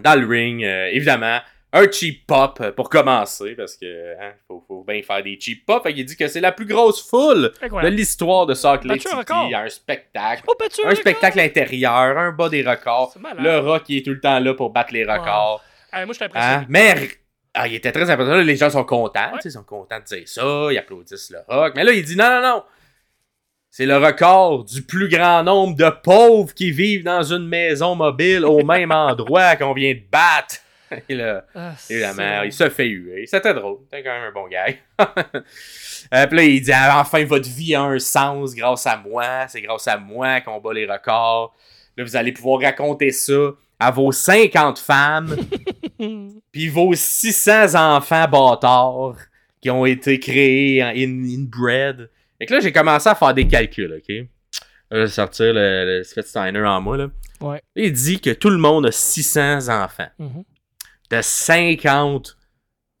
dans le ring, euh, évidemment. Un cheap pop euh, pour commencer, parce que hein, faut, faut bien faire des cheap pop. Fait qu'il dit que c'est la plus grosse foule de l'histoire de Salt Lake City. Un spectacle. Oh, Un spectacle intérieur, un bas des records. Le Rock, il est tout le temps là pour battre les records. Ah, moi, je Hein? Mais ah, il était très important. Là, les gens sont contents. Ouais. Ils sont contents de dire ça. Ils applaudissent le rock. Mais là, il dit non, non, non. C'est le record du plus grand nombre de pauvres qui vivent dans une maison mobile au même endroit qu'on vient de battre. Et là, Ah, c'est- évidemment, il se fait huer. C'était drôle. C'était quand même un bon gars. Euh, puis là, il dit Ah, enfin, votre vie a un sens grâce à moi. C'est grâce à moi qu'on bat les records. Là, vous allez pouvoir raconter ça à vos 50 femmes puis vos 600 enfants bâtards qui ont été créés en in, inbred. Fait que là, j'ai commencé à faire des calculs, OK? Là, je vais sortir le, le Steiner en moi, là. Ouais. Il dit que tout le monde a 600 enfants Mhm. De 50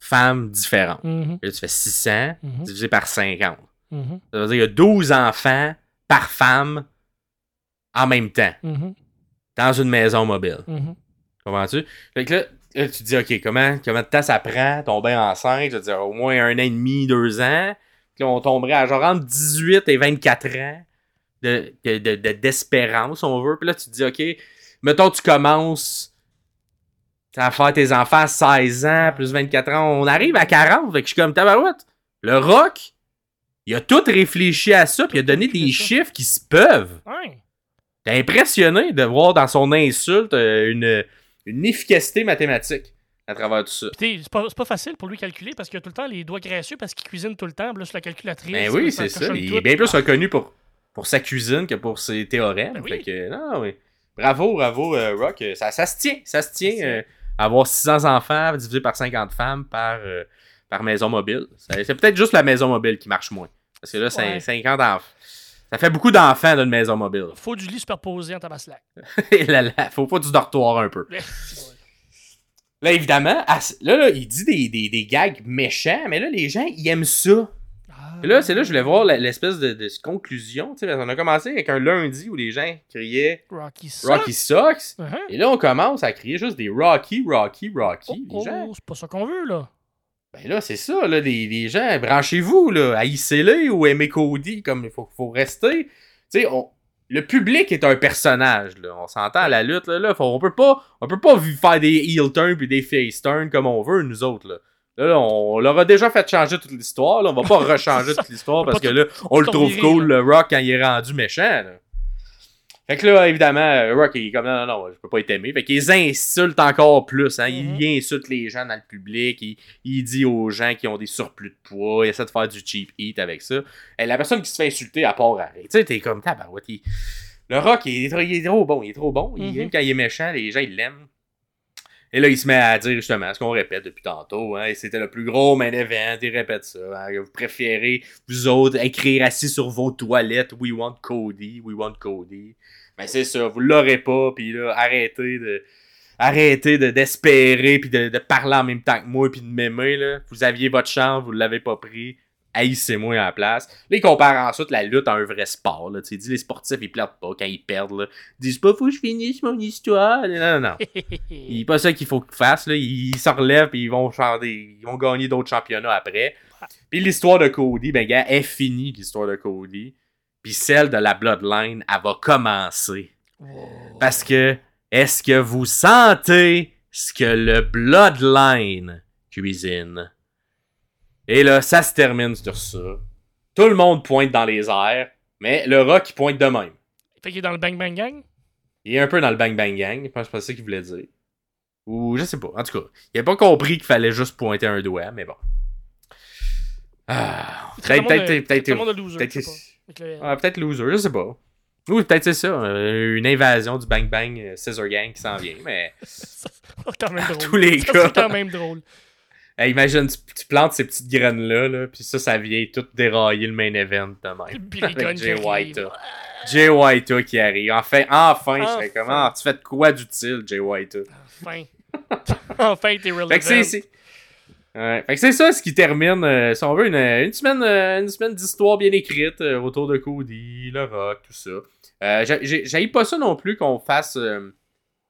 femmes différentes. Et là, tu fais 600 Mhm. divisé par 50. Mhm. Ça veut dire qu'il y a 12 enfants par femme en même temps dans une maison mobile. Comprends-tu? Fait que là, là, tu te dis, OK, comment, comment de temps ça prend tomber enceinte? Je veux dire, au moins un an et demi, deux ans. Puis là, on tomberait à genre entre 18 et 24 ans de, de, de- de- d'espérance, on veut. Puis là, tu te dis, OK, mettons, tu commences à faire tes enfants à 16 ans, plus 24 ans. On arrive à 40. Fait que je suis comme, tabarouette. Le rock, il a tout réfléchi à ça, puis il a donné des chiffres qui se peuvent. Ouais. T'es impressionné de voir dans son insulte euh, une, une efficacité mathématique à travers tout ça. C'est pas, pas facile pour lui calculer parce qu'il a tout le temps les doigts gracieux parce qu'il cuisine tout le temps. Là, sur la calculatrice. Ben oui, c'est ça. Il est bien plus reconnu pour, pour sa cuisine que pour ses théorèmes. Ben oui. Fait que, non, oui. Bravo, bravo, euh, Rock. Ça, ça se tient, ça se tient. Ça se tient. euh, avoir 600 enfants divisé par 50 femmes par, euh, par maison mobile. C'est peut-être juste la maison mobile qui marche moins. Parce que là, c'est Ouais. 50 enfants. Ça fait beaucoup d'enfants d'une maison mobile. Faut du lit superposé en tabaslac. Et là, là, faut pas du dortoir un peu. Là, évidemment, là, là, il dit des, des, des gags méchants, mais là, les gens, ils aiment ça. Et là, c'est là que je voulais voir l'espèce de, de conclusion. Tu sais, on a commencé avec un lundi où les gens criaient Rocky Rocky sucks. Uh-huh. Et là, on commence à crier juste des Rocky, Rocky, Rocky. Oh, les gens, oh, c'est pas ça qu'on veut, là. ben là, c'est ça, là, les, les gens, branchez-vous, là, haïssez-les ou aimez Cody, comme il faut, faut rester. Tu sais, on- le public est un personnage, là. On s'entend à la lutte, là. là faut- on peut pas, on peut pas faire des heel turns puis des face turns comme on veut, nous autres, là. Là, là, on, leur a déjà fait changer toute l'histoire, là. On va pas rechanger toute l'histoire parce que là, on le trouve cool, le Rock, quand il est rendu méchant, là. Fait que là, évidemment, Rock il est comme non, non, non, je peux pas être aimé. Fait qu'ils insultent encore plus. Hein. Il insulte les gens dans le public. Il, il dit aux gens qui ont des surplus de poids. Il essaie de faire du cheap eat avec ça. Et la personne qui se fait insulter à part arrêt. Tu sais, t'es comme tabarouette. il- Le Rock, il est, trop, il est trop bon. Il est trop bon. Il- Mhm. Même quand il est méchant, les gens, ils l'aiment. Et là, il se met à dire justement ce qu'on répète depuis tantôt. Hein, et c'était le plus gros main event. Il répète ça. hein, vous préférez, vous autres, écrire assis sur vos toilettes We want Cody, we want Cody. Mais c'est ça, vous l'aurez pas. Puis là, arrêtez de. Arrêtez de- d'espérer puis de, de parler en même temps que moi puis de m'aimer là. Vous aviez votre chance, vous l'avez pas pris. Haïssez-moi à la place. Là, il compare ensuite la lutte à un vrai sport. Là. Tu sais, Il dit les sportifs, ils pleurent pas quand ils perdent. Là. Ils disent pas, faut que je finisse mon histoire. Non, non, non. Il pas ça qu'il faut qu'ils fassent. Là. Ils se relèvent et ils vont ils vont gagner d'autres championnats après. Puis l'histoire de Cody, ben gars, est finie l'histoire de Cody. Puis celle de la Bloodline, elle va commencer. Parce que est-ce que vous sentez ce que le Bloodline cuisine? Et là, ça se termine sur ça. Tout le monde pointe dans les airs, mais le rock il pointe de même. Fait qu'il est dans le Bang Bang Gang? Il est un peu dans le Bang Bang Gang, je pense que c'est ça qu'il voulait dire. Ou je sais pas. En tout cas, il a pas compris qu'il fallait juste pointer un doigt, mais bon. Ah, peut-être, peut-être, loser, peut-être- je sais pas. Avec le- peut-être loser, je sais pas. Ou peut-être c'est ça, euh, une invasion du Bang Bang euh, Scissor Gang qui s'en vient, mais C'est quand même drôle. tous les cas. C'est quand même drôle. Imagine, tu, tu plantes ces petites graines-là, là, puis ça, ça vient tout dérailler le main event de même. Avec Jay qui White. arrive. Jay White qui arrive. Enfin, enfin, je Enfin. fais comment? Tu fais de quoi d'utile, Jay White? Enfin. enfin, t'es relevant. Fait que c'est. c'est- Ouais. Fait que c'est ça ce qui termine, euh, si on veut, une, une semaine, euh, une semaine d'histoire bien écrite euh, autour de Cody, le rock, tout ça. J'ai- pas ça non plus qu'on fasse.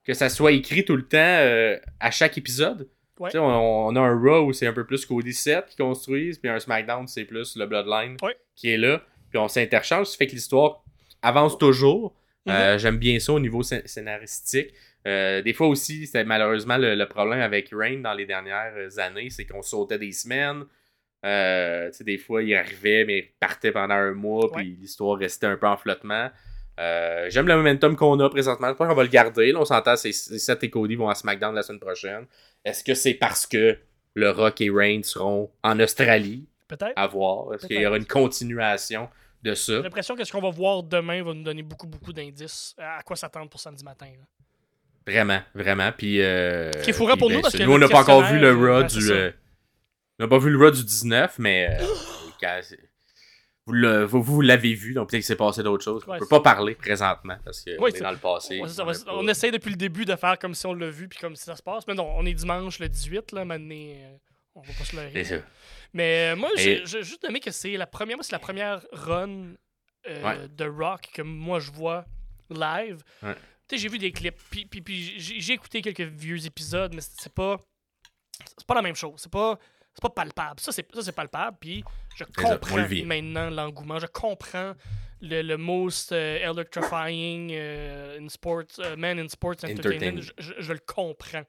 que ça soit écrit tout le temps à chaque épisode. Ouais. On, on a un Raw où c'est un peu plus Cody 7 qui construisent, puis un SmackDown c'est plus le Bloodline Ouais. qui est là. Puis on s'interchange, ça fait que l'histoire avance toujours. Mhm. Euh, J'aime bien ça au niveau scén- scénaristique. Euh, des fois aussi, c'était malheureusement le, le problème avec Rain dans les dernières années, c'est qu'on sautait des semaines. Euh, des fois, il arrivait, mais il partait pendant un mois, puis l'histoire restait un peu en flottement. Euh, J'aime le momentum qu'on a présentement. Je pense qu'on va le garder. Là, on s'entend, c'est Seth et Cody vont à SmackDown la semaine prochaine. Est-ce que c'est parce que le Rock et Rain seront en Australie? Peut-être. à voir? Est-ce qu'il y aura une continuation de ça? J'ai l'impression que ce qu'on va voir demain va nous donner beaucoup, beaucoup d'indices à quoi s'attendre pour samedi matin. là. Vraiment, vraiment. Puis, euh, Qui est pour ben, nous parce que nous, on n'a pas encore vu le Raw du. euh, on n'a pas vu le Raw du 19, mais. euh, vous, le- vous, vous l'avez vu, donc peut-être qu'il s'est passé d'autres choses. on Ouais, peut c'est- pas parler présentement parce qu'on Ouais, est dans le passé. On on, pas- on essaie depuis le début de faire comme si on l'a vu puis comme si ça se passe. Mais non, on est dimanche le 18, là, maintenant. euh, on va pas se leurrer. Mais euh, moi, j'ai juste aimé que c'est la première, c'est la première run euh, Ouais. de rock que moi je vois live. Ouais. Tu sais, j'ai vu des clips, puis, puis, puis j'ai j'ai écouté quelques vieux épisodes, mais c'est pas, c'est pas la même chose. C'est pas, c'est pas palpable. Ça, c'est ça, c'est palpable. Puis je comprends le maintenant l'engouement. Je comprends le, le most euh, electrifying euh, in sports, euh, man in sports entertainment. Je, je- je le comprends.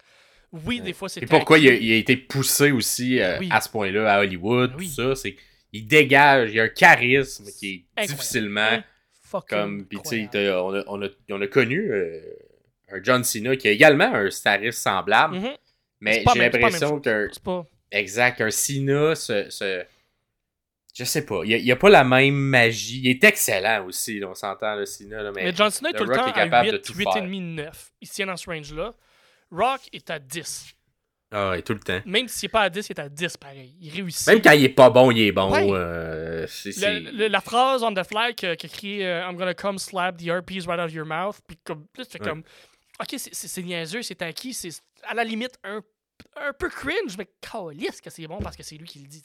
Oui, des fois, c'est Et pourquoi il a, tacky. il a été poussé aussi Oui. à ce point-là à Hollywood, Oui. tout ça, c'est il dégage, il a un charisme qui est Incroyable. difficilement comme puis tu sais on a, on, a, on a connu un John Cena qui a également un status semblable, mais j'ai l'impression C'est pas. Exact un Cena se, se- je sais pas, il y a, pas la même magie, il est excellent aussi, là, on s'entend le Cena là, mais, Mais John Cena est le tout le Rock temps est capable à de 8, tout 8,5, 9. Il se tient dans ce range-là. Rock est à 10. ah ouais, tout le temps. Même s'il n'est pas à 10, il est à 10 pareil. Il réussit. Même quand il est pas bon, il est bon. Ouais. euh, c'est- c'est- Le- le- la phrase on the fly que, que crié euh, I'm gonna come slap the RPs right out of your mouth. Puis comme, là, tu fais Ouais. comme. Ok, c'est niaiseux, c'est acquis, c'est à la limite un, un peu cringe, mais calisse que c'est bon parce que c'est lui qui le dit,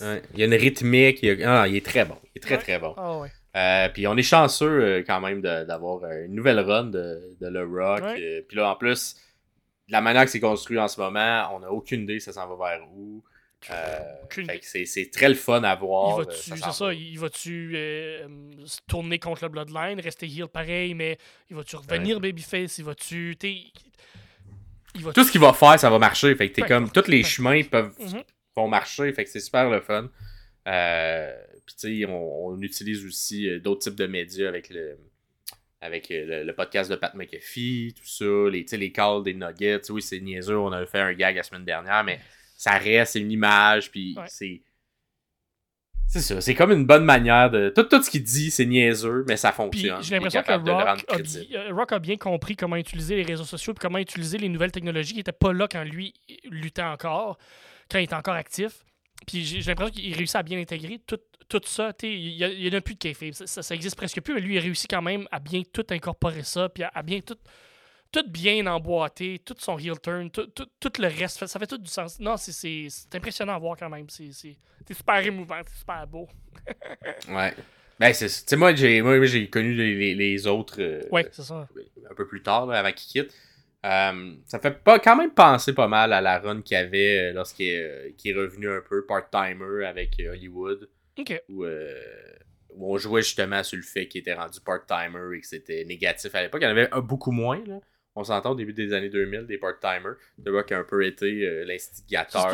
Ouais, Il y a une rythmique, il, a- ah, il est très bon, il est très Ouais. très bon. Ah ouais. Euh, puis on est chanceux euh, quand même d'avoir euh, une nouvelle run de, de Le Rock. Euh, puis là, en plus, la manière que c'est construit en ce moment, on n'a aucune idée ça s'en va vers où. C'est très le fun à voir. Il va-tu, ça il va-tu euh, se tourner contre le Bloodline, rester heel pareil, mais il va-tu revenir babyface, il va-tu, il va Tout ce qu'il va faire, ça va marcher. Fait que t'es comme, tous les chemins peuvent, Mhm. vont marcher. Fait que c'est super le fun. Euh, puis tu sais, on, on utilise aussi euh, d'autres types de médias avec le avec euh, le, le podcast de Pat McAfee, tout ça, les, les calls des Nuggets. Oui, c'est niaiseux, on a fait un gag la semaine dernière, mais ça reste, c'est une image, puis Ouais. c'est. C'est ça, c'est comme une bonne manière de. Tout, tout ce qu'il dit, c'est niaiseux, mais ça fonctionne. j'ai l'impression que Rock a, bi- euh, Rock a bien compris comment utiliser les réseaux sociaux et comment utiliser les nouvelles technologies qui n'étaient pas là quand lui luttait encore, quand il était encore actif. Puis j'ai l'impression qu'il réussit à bien intégrer tout, tout ça. Il n'y en a plus de kayfabe. Ça, ça, ça existe presque plus, mais lui, il réussit quand même à bien tout incorporer ça, puis à, à bien tout, tout bien emboîter, tout son heel turn, tout, tout, tout le reste. Ça- fait tout du sens. Non, c'est- impressionnant à voir quand même. C'est super émouvant, c'est super beau. Ouais. Ben, c'est. Moi, j'ai moi, j'ai connu les, les- les autres. euh, Ouais, c'est ça. un peu plus tard, là, avant qu'il quitte. Euh, ça fait pas, quand même penser pas mal à la run qu'il avait euh, lorsqu'il est, euh, est revenu un peu part-timer avec Hollywood, Ok. où, euh, où on jouait justement sur le fait qu'il était rendu part-timer et que c'était négatif à l'époque. Il y en avait un- beaucoup moins, là. On s'entend au début des années 2000, des part-timers. The Rock a un peu été euh, l'instigateur.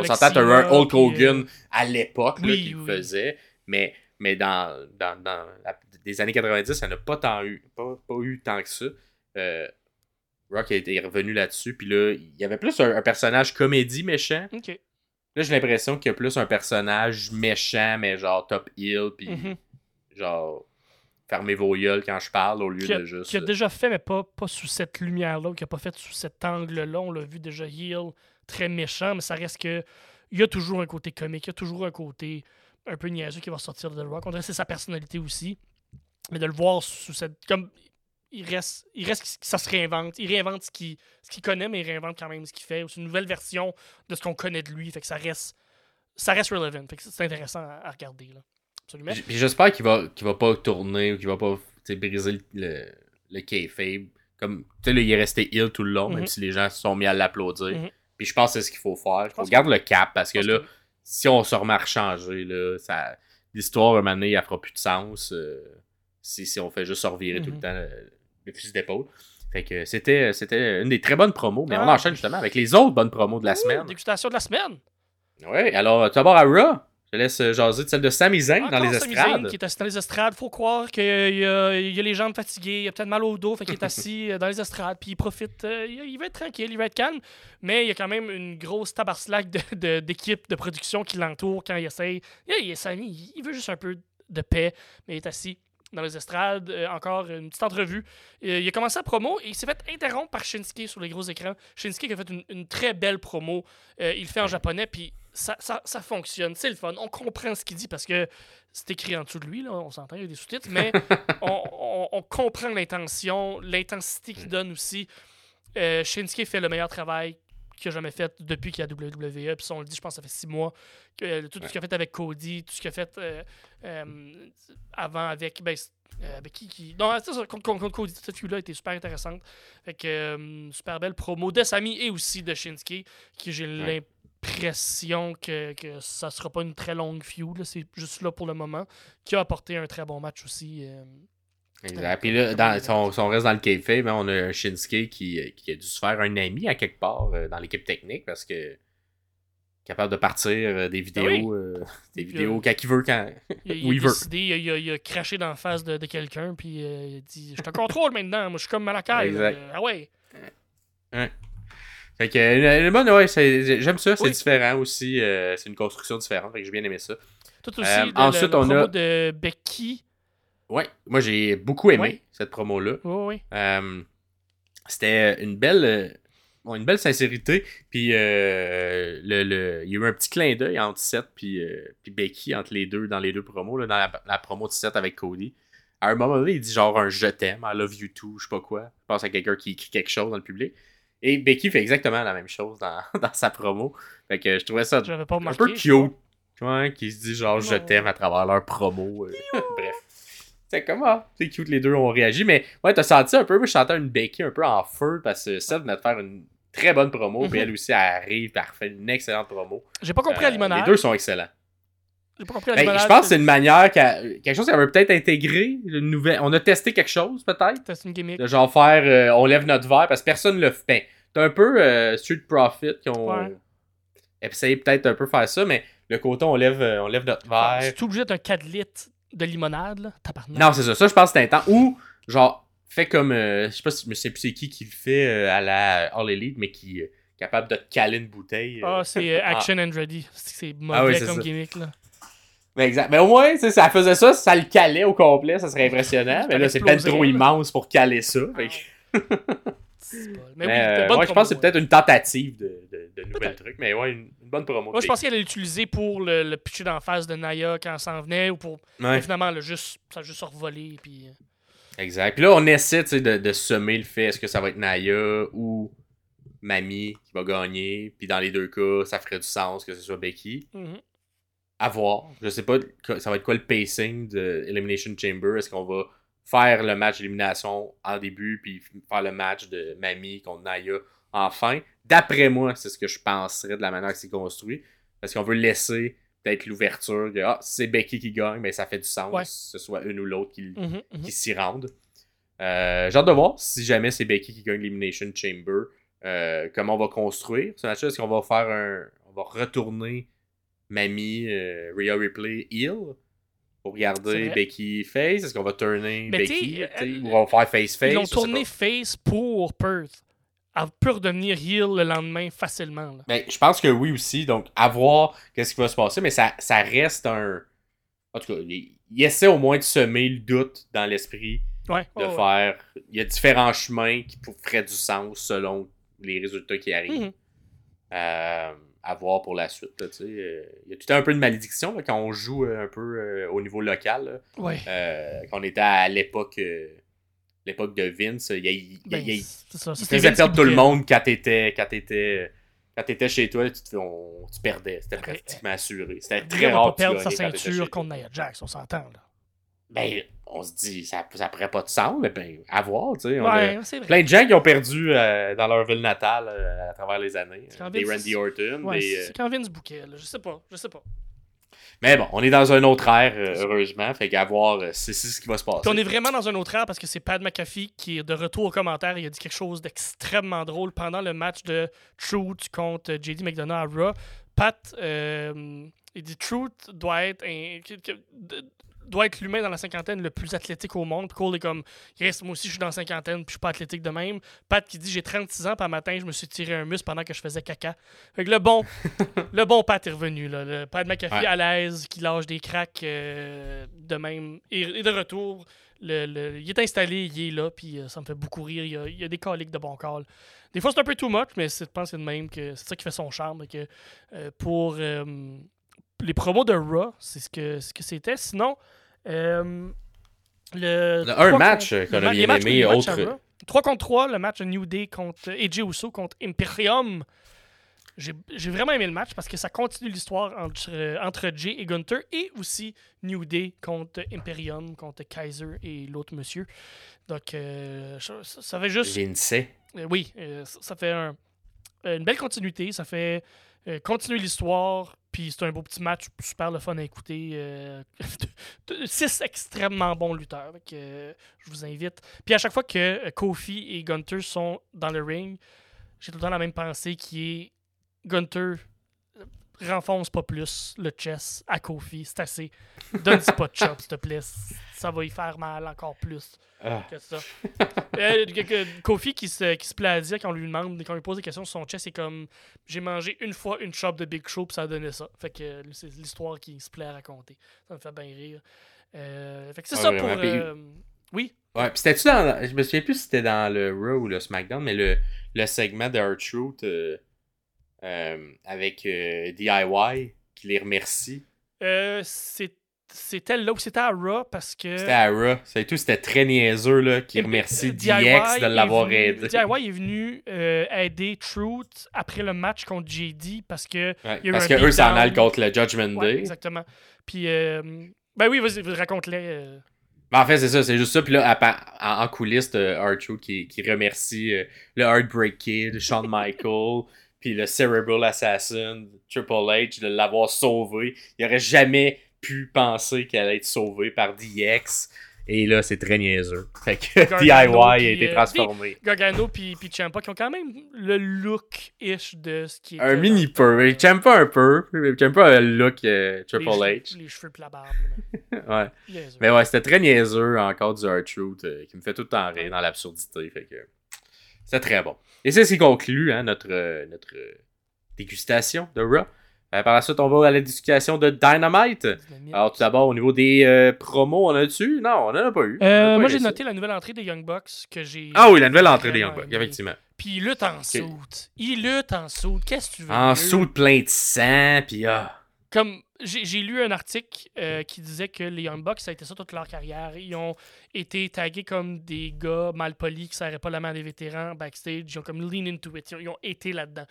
On s'entend, t'as un Hulk Hogan euh, à l'époque là, oui, qui le faisait, mais, mais dans, dans, dans la- des années 90, ça n'a pas tant eu, pas, pas eu tant que ça. Euh, Rock été revenu là-dessus, puis là, il y avait plus un, un personnage comédie méchant. Là, j'ai l'impression qu'il y a plus un personnage méchant, mais genre top heel, puis Mhm. genre fermez vos gueules quand je parle au lieu a, de juste. qui a déjà fait, mais pas, pas sous cette lumière-là, qui a pas fait sous cet angle-là. On l'a vu déjà heel, très méchant, mais ça reste que. Il y a toujours un côté comique, il y a toujours un côté un peu niaiseux qui va sortir de The Rock. On dirait que c'est sa personnalité aussi. Mais de le voir sous cette. Comme. Il reste, il reste que ça se réinvente. Il réinvente ce qu'il ce connaît, mais il réinvente quand même ce qu'il fait. C'est une nouvelle version de ce qu'on connaît de lui. Fait que ça reste. Ça reste relevant. Fait que c'est intéressant à, à regarder. Là. Absolument. J'espère qu'il va, qu'il va pas tourner ou qu'il va pas tu briser le, le, kayfabe. Comme, tu sais, il est resté ill tout le long, Mhm. même si les gens se sont mis à l'applaudir. Mhm. Puis je pense que c'est ce qu'il faut faire. Il faut garder le cap parce que là, que- si on se remet à rechanger, là, ça, l'histoire, un moment donné, elle fera plus de sens euh, si, si on fait juste se revirer tout le Mhm. temps le, le fusil d'épaule. Fait que c'était, c'était une des très bonnes promos, mais on Ah. enchaîne justement avec les autres bonnes promos de la semaine. Dégustation de la semaine. Ouais, alors, d'abord à Raw, je laisse euh, jaser de celle de Sami Zayn dans les Sami estrades. Zayn qui est assis dans les estrades. Faut croire qu'il y, a- il a les jambes fatiguées, il a peut-être mal au dos, fait qu'il est assis euh, dans les estrades, puis il profite. euh, il, va être tranquille, il va être calme, mais il y a quand même une grosse tabarslack de- de- d'équipe de, production qui l'entoure quand il essaye. Il, il est Sami, il, veut juste un peu de paix, mais il est assis dans les estrades. Euh, encore une petite entrevue. Euh, il a commencé la promo et il s'est fait interrompre par Shinsuke sur les gros écrans. Shinsuke qui a fait une, une très belle promo. Euh, il le fait en japonais, puis ça, ça, ça fonctionne. C'est le fun. On comprend ce qu'il dit parce que c'est écrit en dessous de lui, là, on s'entend, il y a des sous-titres, mais on, on- on comprend l'intention, l'intensité qu'il donne aussi. Euh, Shinsuke fait le meilleur travail qu'il a jamais fait depuis qu'il y a WWE. Puis on le dit, je pense, que ça fait six mois. Que, euh, tout ce qu'il a fait avec Cody, tout ce qu'il a fait euh, euh, avant avec. Ben, avec qui, qui... Non, c'est ça, contre, contre- Cody, cette feud-là était super intéressante. Fait que, super belle promo de Sami et aussi de Shinsuke, qui j'ai Ouais. L'impression que, que ça sera pas une très longue feud. C'est juste là pour le moment. Qui a apporté un très bon match aussi. euh, Exact. Puis là, dans, si, on, si on reste dans le kayfabe, on a un Shinsuke qui, qui a dû se faire un ami à quelque part euh, dans l'équipe technique parce que capable de partir euh, des vidéos, oui. euh, des vidéos quand il veut, quand. Il, il Où a il veut. décidé, il a, il a- il craché dans la face de, de quelqu'un, puis euh, il a dit Je te contrôle maintenant, moi je suis comme Malakai. Ah ouais. Fait que, euh, le bon, ouais, j'aime ça, c'est Oui. différent aussi. euh, c'est une construction différente, fait que j'ai bien aimé ça. Tout aussi, Euh, ensuite, le, on promo a- de Becky. Ouais, moi j'ai beaucoup aimé cette promo-là. Oui, oui. Euh, c'était une belle euh, une belle sincérité puis euh, le, le- il y a eu un petit clin d'œil entre Seth puis, euh, puis Becky entre les deux dans les deux promos là, dans la, la promo de Seth avec Cody à un moment donné il dit genre un je t'aime I love you too je sais pas quoi je pense à quelqu'un qui écrit quelque chose dans le public et Becky fait exactement la même chose dans, dans sa promo. Fait que je trouvais ça un peu cute ouais, qui se dit genre je t'aime à travers leur promo euh, bref. C'est comment c'est cute les deux ont réagi mais ouais t'as senti un peu moi je sentais une Becky un peu en feu parce que Seth venait de faire une très bonne promo puis Mhm. elle aussi elle arrive elle refait une excellente promo. J'ai pas compris Euh, la limonade. les deux sont excellents J'ai pas compris la Ben, je pense que c'est une manière quelque chose qu'elle veut peut-être intégrer une nouvelle on a testé quelque chose peut-être? C'est une gimmick. de genre faire euh, on lève notre verre parce que personne le fait ben, t'as un peu euh, Street Profit qui ont Ouais. essayé peut-être un peu faire ça mais le côté on lève euh, on lève notre verre C'est obligé d'être un 4 litres de limonade, là. Tabarnak. Non, c'est ça. Ça, je pense que c'est un temps où, genre, fait comme. euh, je sais pas si je sais plus c'est qui qui le fait euh, à la All Elite, mais qui est capable de te caler une bouteille. euh. Ah, c'est euh, Action and Ready. C'est mauvais Ah oui, c'est comme ça. gimmick, là. Mais exact. Mais au moins, sais, ça faisait ça, ça le calait au complet, ça serait impressionnant. Mais là, c'est peut-être trop immense pour caler ça. fait C'est pas- Mais, Mais, oui, euh, ouais, je pense que c'est peut-être une tentative de, de, de nouvel Peut-être. truc. Mais ouais, une, une bonne promo. Moi, je pensais qu'elle allait l'utiliser pour le, le pitcher d'en face de Naya quand elle s'en venait ou pour. Ouais. Finalement, juste, ça a juste revolé. Puis... euh, Exact. Puis là, on essaie de, de semer le fait est-ce que ça va être Naya ou Mamie qui va gagner. Puis dans les deux cas, ça ferait du sens que ce soit Becky. mhm. À voir. Je sais pas, ça va être quoi le pacing de Elimination Chamber. Est-ce qu'on va faire le match d'élimination en début, puis faire le match de Mamie contre Naya en fin? D'après moi, c'est ce que je penserais de la manière que c'est construit. Parce qu'on veut laisser peut-être l'ouverture que ah, c'est Becky qui gagne, mais ça fait du sens Ouais. que ce soit une ou l'autre qui, Mhm, mhm. qui s'y rendent. Euh, J'ai hâte de voir si jamais c'est Becky qui gagne l'Elimination Chamber, euh, comment on va construire ce match Est-ce qu'on va faire un. On va retourner Mamie, euh, Rhea Ripley, heel pour C'est garder vrai. Becky face Est-ce qu'on va tourner Mais Becky t'sais, t'sais, Ou on va faire face-face Ils l'ont tourné face pour Perth. Elle peut redevenir heel le lendemain facilement. Là. Ben, je pense que oui aussi. Donc, à voir qu'est-ce qui va se passer, mais ça, ça reste un. En tout cas, il, essaie au moins de semer le doute dans l'esprit Ouais. de ouais. faire. Il y a différents chemins qui feraient du sens selon les résultats qui arrivent. Mhm. Euh, à voir pour la suite. là, tu sais. Euh, il y a tout un peu de malédiction là, quand on joue euh, un peu euh, au niveau local. Ouais. Euh, quand on était à l'époque euh, l'époque de Vince, il, il- il- Ben, il- ça. il faisait Vince perdre tout le monde quand t'étais quand t'étais quand t'étais chez toi, tu, te fais- on- tu perdais. C'était pratiquement assuré. C'était très rare pas perdre sa ceinture contre Nia Jax, on s'entend. là. Ben, on se dit, ça, ça ferait pas de sens, mais ben, à voir, tu sais. Ouais. Plein de gens qui ont perdu euh, dans leur ville natale euh, à travers les années. Des Randy Orton, Ouais, des, euh, c'est quand Vince bouquet. Là. Je sais pas. Je sais pas. Mais bon, on est dans un autre ère, euh, heureusement. Fait qu'à voir, euh, c'est c'est ce qui va se passer. Puis on est vraiment dans un autre ère parce que c'est Pat McAfee qui est de retour aux commentaires. Il a dit quelque chose d'extrêmement drôle pendant le match de Truth contre JD McDonough à Raw. Pat, euh, il dit Truth doit être un- doit être l'humain dans la cinquantaine le plus athlétique au monde. Puis Cole est comme, yes, moi aussi je suis dans la cinquantaine, puis je suis pas athlétique de même. Pat qui dit, j'ai 36 ans, un matin, je me suis tiré un muscle pendant que je faisais caca. Fait que le bon, le bon Pat est revenu. Là. Le Pat McAfee Ouais. à l'aise, qui lâche des cracks euh, de même. Et, et de retour, le, le- il est installé, il est là, puis euh, ça me fait beaucoup rire. Il y a, il y a des coliques de bon call. Des fois, c'est un peu too much, mais je pense que c'est de même que c'est ça qui fait son charme. Que, euh, pour les promos de Raw, c'est ce que ce que c'était. Sinon, euh, le. Le un match, qu'on a bien aimé, les matchs à autre- Raw. 3 contre 3, le match de New Day contre AJ Uso contre Imperium. J'ai vraiment aimé le match parce que ça continue l'histoire entre, euh, entre Jay et Gunter et aussi New Day contre Imperium, contre Kaiser et l'autre monsieur. Donc, euh, ça, ça fait juste. Lindsay. Euh, oui, euh, ça, ça fait un- une belle continuité. Ça fait continuer l'histoire. Puis c'est un beau petit match, super le fun à écouter. euh, six extrêmement bons lutteurs. Euh, je vous invite. Puis à chaque fois que euh, Kofi et Gunter sont dans le ring, j'ai tout le temps la même pensée qui est Gunter renfonce pas plus le chest à Kofi. C'est assez. Donne-y pas de chop, s'il te plaît. Ça va y faire mal encore plus Ah. que ça. Euh, que- Kofi qui se, qui se plaît à dire quand on lui demande, quand on lui pose des questions sur son chest, c'est comme j'ai mangé une fois une chop de Big Show puis ça a donné ça. Fait que euh, c'est l'histoire qu'il se plaît à raconter. Ça me fait bien rire. Euh, fait que c'est Ah, ça pour. Puis- euh, Oui? Ouais, pis c'était-tu dans. Je me souviens plus si c'était dans le Raw ou le SmackDown, mais le, le segment de R-Truth euh, euh, avec euh, DIY qui les remercie. Euh, c'est- c'était là où c'était à Raw parce que. C'était à Raw. C'est tout, c'était très niaiseux, là, qui remercie DIY DX de l'avoir aidé. DIY est venu euh, aider Truth après le match contre JD parce que. Ouais, il y a eu parce un que eux s'en allent contre le Judgment Ouais, Day. exactement. Puis. euh, ben oui, vas-y, raconte-les. euh. Ben, en fait, c'est ça, c'est juste ça. Puis là, en, en coulisses, R-Truth qui, qui remercie le Heartbreak Kid, Shawn Michael, puis le Cerebral Assassin, Triple H, de l'avoir sauvé. Il aurait jamais pu penser qu'elle allait être sauvée par DX. Et là, c'est très niaiseux. Fait que DIY a été transformé. Gargano puis, puis Champa qui ont quand même le look-ish de ce qui est. Un mini peu. Champa un peu. Champa a le look Triple H. Les cheveux pis la barbe. ouais. Mais ouais, c'était très niaiseux encore du Hard Truth qui me fait tout le temps rire dans l'absurdité. Fait que. C'est très bon. Et c'est ce qui conclut hein, notre, notre dégustation de Raw. Euh, par la suite, on va à la discussion de Dynamite. Alors, tout d'abord, au niveau des euh, promos, on a dessus Non, on en a pas eu. Euh, moi, j'ai noté la nouvelle entrée des Young Bucks que j'ai. Ah oui, la nouvelle entrée des Young Bucks, effectivement. Puis il lutte en soute. Il lutte en soute. Qu'est-ce que tu veux? En soute plein de sang, puis ah. Comme j'ai lu un article euh, qui disait que les Young Bucks, ça a été ça toute leur carrière. Ils ont été tagués comme des gars mal polis qui ne pas la main des vétérans backstage. Ils ont comme lean into it. Ils ont été là-dedans.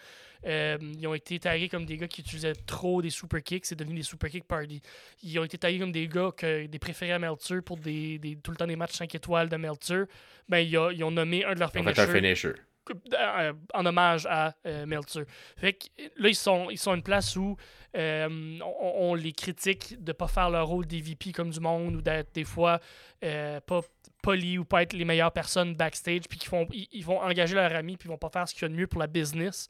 Euh, ils ont été tagués comme des gars qui utilisaient trop des super kicks. C'est devenu des super kick party. Ils ont été tagués comme des gars que, des préférés à Meltzer pour des, tout le temps des matchs 5 étoiles de Meltzer. Ben, ils, ont, nommé un de leurs finishers. Euh, en hommage à Meltzer. Fait que là, ils sont, ils sont une place où euh, on, les critique de pas faire leur rôle d'EVP comme du monde ou d'être des fois euh, pas poli ou pas être les meilleures personnes backstage, puis qu'ils font, ils, vont engager leur ami, puis ils vont pas faire ce qu'il y a de mieux pour la business.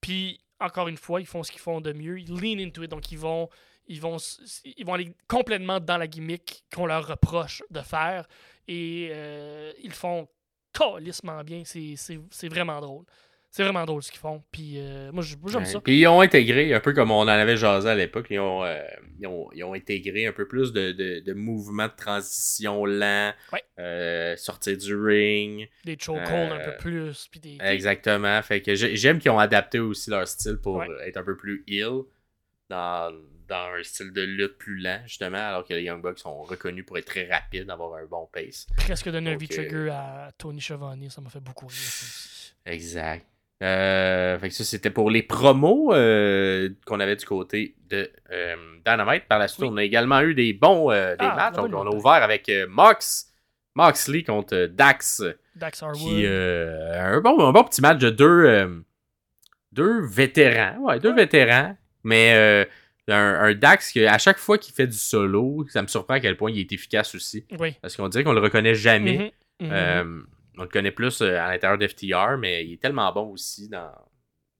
Puis, encore une fois, ils font ce qu'ils font de mieux. Ils lean into it, donc ils vont, ils vont, ils vont aller complètement dans la gimmick qu'on leur reproche de faire. Et euh, ils font calissement bien. C'est vraiment drôle. C'est vraiment drôle ce qu'ils font. Puis euh, moi, j'aime ça. Puis ils ont intégré, un peu comme on en avait jasé à l'époque, ils, ont, euh, ils, ont, ils, ont, intégré un peu plus de, de, de mouvements de transition lent, euh, sortir du ring. Des chokeholds un peu plus. Puis des, Exactement. Fait que j'aime qu'ils ont adapté aussi leur style pour être un peu plus ill dans, dans un style de lutte plus lent, justement, alors que les Young Bucks sont reconnus pour être très rapides, avoir un bon pace. Presque donner un V-Trigger à Tony Schiavone, ça m'a fait beaucoup rire. Exact. Euh, fait que ça, c'était pour les promos euh, qu'on avait du côté de euh, Dynamite. Par la suite, on a également eu des bons des ah, matchs. Donc, on a ouvert avec Mox, Moxley contre Dax. Dax Qui, un, bon, un bon petit match de deux, deux vétérans. Ouais, deux vétérans. Mais un, Dax qui, à chaque fois qu'il fait du solo, ça me surprend à quel point il est efficace aussi. Parce qu'on dirait qu'on le reconnaît jamais. Mm-hmm. Mm-hmm on le connaît plus euh, à l'intérieur d'FTR, mais il est tellement bon aussi dans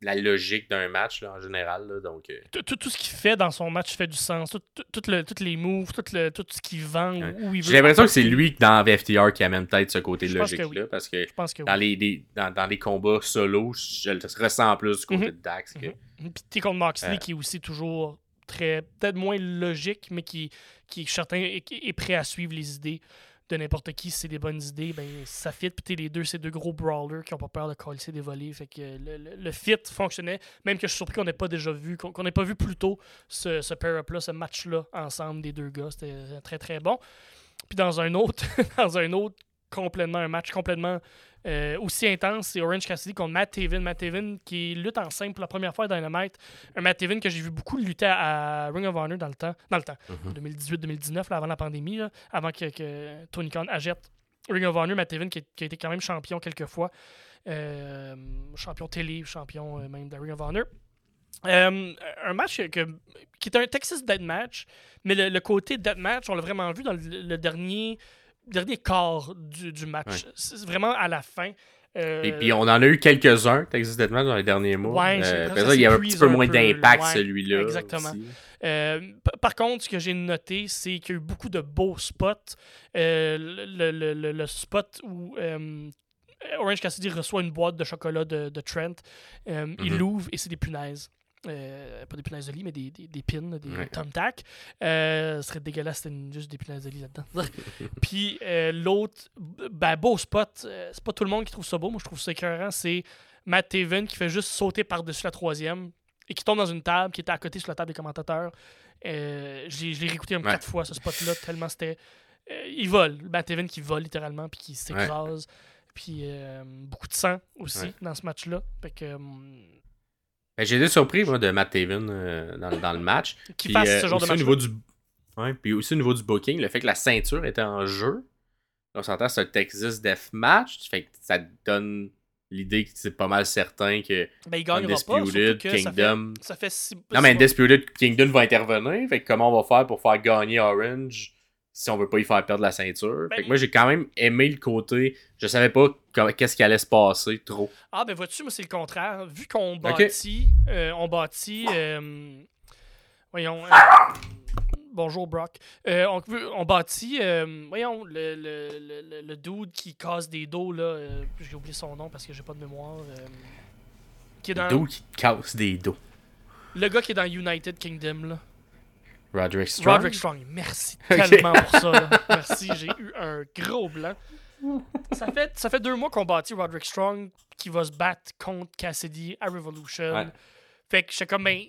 la logique d'un match en général. donc, euh. tout, ce qu'il fait dans son match fait du sens. Toutes les moves, tout, le, tout ce qu'il vend, où il J'ai l'impression que c'est lui dans FTR qui amène peut-être ce côté logique-là. Parce que, dans, les, dans, les combats solo, je le ressens plus du côté mhm. de Dax. Que... Mhm. Puis contre Moxley qui est aussi toujours peut-être moins logique, mais qui, qui certain est prêt à suivre les idées de n'importe qui, si c'est des bonnes idées, ben ça fit. Puis les deux, c'est deux gros brawlers qui ont pas peur de coller des volets. Fait que le, fit fonctionnait. Même que je suis surpris qu'on n'ait pas déjà vu, qu'on n'ait pas vu plus tôt ce, ce pair-up-là, ce match-là ensemble des deux gars. C'était très très bon. Puis dans un autre, dans un autre complètement, un match complètement euh, aussi intense, c'est Orange Cassidy contre Matt Taven. Matt Taven qui lutte en simple pour la première fois à Dynamite. Un Matt Taven que j'ai vu beaucoup lutter à, Ring of Honor dans le temps, dans le temps, 2018-2019, mhm. avant la pandémie, avant que, Tony Khan achète Ring of Honor. Matt Taven qui, a été quand même champion quelques fois. Euh, champion télé, champion euh, même de Ring of Honor. un match qui est un Texas Dead Match, mais le, côté Dead Match, on l'a vraiment vu dans le dernier dernier quart du, du match. C'est vraiment à la fin. Euh, Et puis on en a eu quelques-uns, Deathmatch, dans les derniers mois. Ouais, euh, il y a un petit peu moins d'impact, celui-là. Exactement. Euh, par contre, ce que j'ai noté, c'est qu'il y a eu beaucoup de beaux spots. Euh, le, le, le, spot où Orange Cassidy reçoit une boîte de chocolat de, de Trent, il mm-hmm. l'ouvre et c'est des punaises. Euh, pas des punaises de lit, mais des, des, des pins, des ouais. thumbtacks. Euh, ce serait dégueulasse c'était juste des punaises de lit là-dedans. Puis euh, l'autre, ben, beau spot, c'est pas tout le monde qui trouve ça beau, moi je trouve ça écœurant, c'est Matt Taven qui fait juste sauter par-dessus la troisième et qui tombe dans une table qui était à côté sur la table des commentateurs. je l'ai réécouté un quatre fois ce spot-là, tellement c'était. il vole, Matt Taven qui vole littéralement, puis qui s'écrase. Puis beaucoup de sang aussi dans ce match-là. Fait que ben, j'ai été surpris moi, de Matt Taven euh, dans, dans, le match. Qui passe ce euh, genre de match. Au niveau du... ouais, puis aussi au niveau du booking, le fait que la ceinture était en jeu. On s'entend c'est un Texas Death Match. Fait que ça donne l'idée que c'est pas mal certain que ben, il Undisputed, pas, Kingdom. Ça fait, ça fait Non, mais Undisputed Kingdom va intervenir. Fait que comment on va faire pour faire gagner Orange? Si on veut pas y faire perdre la ceinture. Ben, fait que moi, j'ai quand même aimé le côté. Je savais pas qu'est-ce qui allait se passer trop. Ah, ben vois-tu, moi, c'est le contraire. Vu qu'on bâtit, euh, on bâtit, euh, voyons, euh, bonjour Brock, on, on bâtit, voyons, le, le, le, le- le dude qui casse des dos, là, j'ai oublié son nom parce que j'ai pas de mémoire, qui est dans, Dos qui te casse des dos. le gars qui est dans United Kingdom, là. Roderick Strong. Roderick Strong, merci tellement pour ça. là. Merci, j'ai eu un gros blanc. Ça fait, ça fait deux mois qu'on bâtit Roderick Strong qui va se battre contre Cassidy à Revolution. Ouais. Fait que j'étais comme, ben,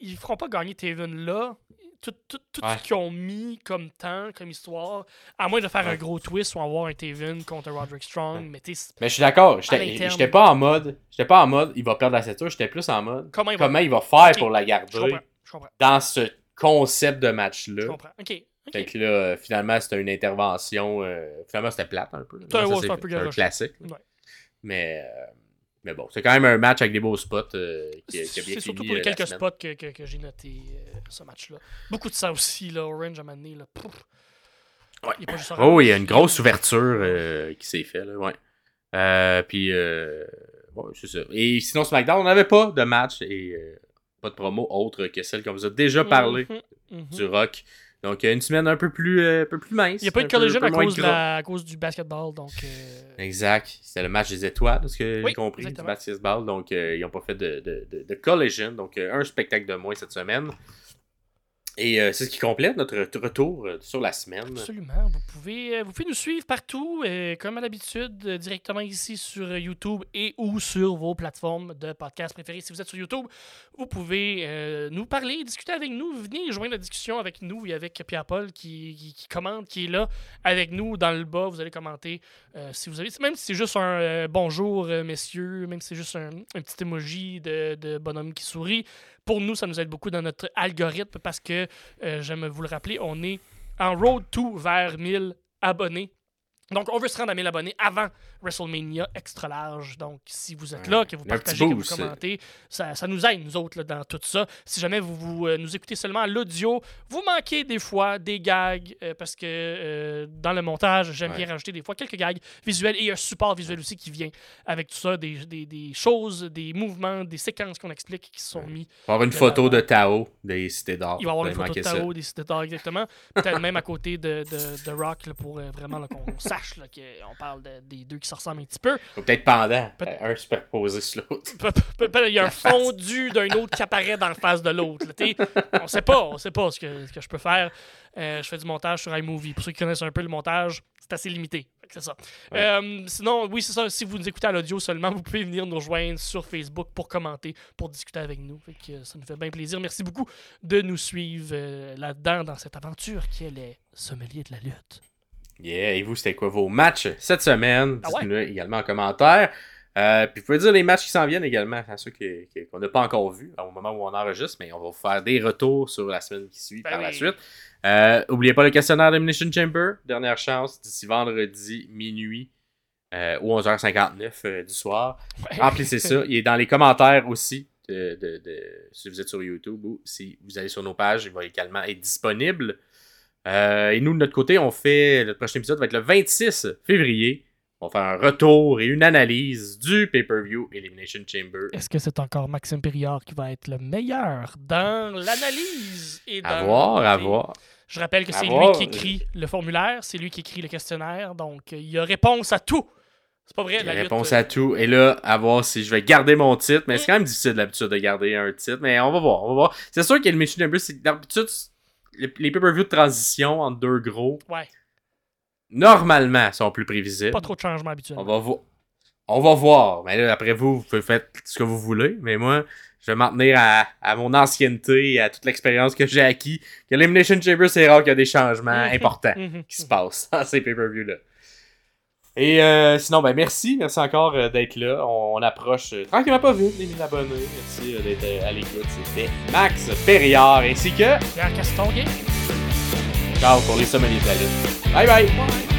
ils feront pas gagner Taven là. Tout, tout, tout Ouais. ce qu'ils ont mis comme temps, comme histoire, à moins de faire un gros twist ou avoir un Taven contre Roderick Strong, Ouais. mais Mais je suis d'accord. J'étais pas en mode. J'étais pas en mode. Il va perdre la ceinture. J'étais plus en mode. comment il va. Comment il va faire pour la Je garder comprends, je comprends, dans ce concept de je match-là. comprends. Ok. Fait que là, euh, finalement, c'était une intervention. euh, finalement, c'était plate un peu. Un- c'est un peu un classique. Ouais. Mais, euh, mais bon, c'est quand même un match avec des beaux spots euh, qui, qui C'est surtout pour les quelques semaine. spots que, que, que j'ai noté ce match-là. Beaucoup de ça aussi, là, Orange à donné, là. Ouais. Il pas juste Oh, il y a une grosse ouverture qui s'est faite, là, ouais. Puis, ouais, c'est ça. Et sinon, SmackDown, on n'avait pas de match et pas de promo autre que celle qu'on vous a déjà parlé Mhm, mhm. du rock. Donc, euh, une semaine un peu plus, euh, un peu plus mince. Il n'y a pas eu de collision à cause, de la- à cause du basketball, donc... euh, Exact. C'était le match des étoiles, de ce que Oui, j'ai compris, exactement. du basketball. Donc, euh, ils n'ont pas fait de, de, de, de collision. Donc, un spectacle de moins cette semaine. Et euh, c'est ce qui complète notre retour euh, sur la semaine. Absolument. Vous pouvez, euh, vous nous suivre partout, comme à l'habitude, directement ici sur YouTube et ou sur vos plateformes de podcast préférées. Si vous êtes sur YouTube, vous pouvez nous parler, discuter avec nous, venir joindre la discussion avec nous et avec Pierre-Paul qui, qui, qui commente, qui est là avec nous dans le bas. Vous allez commenter si vous avez, même si c'est juste un bonjour, messieurs, même si c'est juste un, petit emoji de bonhomme qui sourit. Pour nous, ça nous aide beaucoup dans notre algorithme parce que, euh, j'aime vous le rappeler, on est en road to vers 1000 abonnés. Donc, on veut se rendre à 1000 abonnés avant WrestleMania extra large. Donc, si vous êtes Ouais. là, que vous partagez, que vous commentez, ça, ça nous aide, nous autres, là, dans tout ça. Si jamais vous, vous euh, nous écoutez seulement à l'audio, vous manquez des fois des gags euh, parce que euh, dans le montage, j'aime Ouais. bien rajouter des fois quelques gags visuels et un support visuel aussi qui vient avec tout ça, des, des, des choses, des mouvements, des séquences qu'on explique qui sont mis Il va y avoir une photo de Tao des Cités d'Or. il va y avoir une photo de ça. Tao, des cités d'or, exactement. Peut-être même à côté de, de, de Rock là, pour vraiment qu'on sache qu'on parle de- des deux qui se ressemblent un petit peu. Ou peut-être pendant. Peut- euh, Un superposé sur l'autre. Il y a un fondu d'un autre qui apparaît dans le face de l'autre. On sait pas, on sait pas ce que, ce que je peux faire. Euh, je fais du montage sur iMovie. Pour ceux qui connaissent un peu le montage, c'est assez limité. C'est ça. Ouais. Euh, sinon, oui, c'est ça. Si vous nous écoutez à l'audio seulement, vous pouvez venir nous rejoindre sur Facebook pour commenter, pour discuter avec nous. Fait que, ça nous fait bien plaisir. Merci beaucoup de nous suivre euh, là-dedans, dans cette aventure qui est les sommeliers de la lutte. Yeah, et vous, c'était quoi vos matchs cette semaine? Ah ouais? Dites-nous également en commentaire. Euh, puis vous pouvez dire les matchs qui s'en viennent également, à ceux qu'on n'a pas encore vus au moment où on enregistre, mais on va vous faire des retours sur la semaine qui suit Ben par la suite. Euh, oubliez pas le questionnaire d'Elimination Chamber, dernière chance, d'ici vendredi minuit euh, ou 11h59 euh, du soir. Remplissez ça. Il est dans les commentaires aussi. De, de- de- si vous êtes sur YouTube ou si vous allez sur nos pages, il va également être disponible. Euh, et nous, de notre côté, on fait. Le prochain épisode va être le 26 février. On va faire un retour et une analyse du pay-per-view Elimination Chamber. Est-ce que c'est encore Maxime Périard qui va être le meilleur dans l'analyse et dans À voir, à voir. Je rappelle que c'est lui qui écrit le formulaire, c'est lui qui écrit le questionnaire, donc euh, il y a réponse à tout. C'est pas vrai, Il y a la lutte, réponse euh, à tout. Et là, à voir si je vais garder mon titre. Mais c'est quand même difficile d'habitude de garder un titre. Mais on va voir. On va voir. C'est sûr qu'Elimination Chamber, c'est d'habitude, les, les pay-per-view de transition entre deux gros, Ouais, normalement, sont plus prévisibles. pas trop de changements habituels. On va voir. On va voir. Mais là, après vous, vous pouvez faire ce que vous voulez. Mais moi, je vais m'en tenir à, à mon ancienneté et à toute l'expérience que j'ai acquis. Que l'Elimination Chamber, c'est rare qu'il y a des changements Mhm. importants Mhm. qui se passent dans ces pay-per-views-là. Et euh, sinon, ben merci. Merci encore euh, d'être là. On, on approche euh, tranquillement pas vite les 1000 abonnés. Merci euh, d'être euh, à l'écoute. C'était Max Perriard ainsi que Pierre Castonguay. Ciao pour les sommeliers de la lutte. Bye bye! Bye.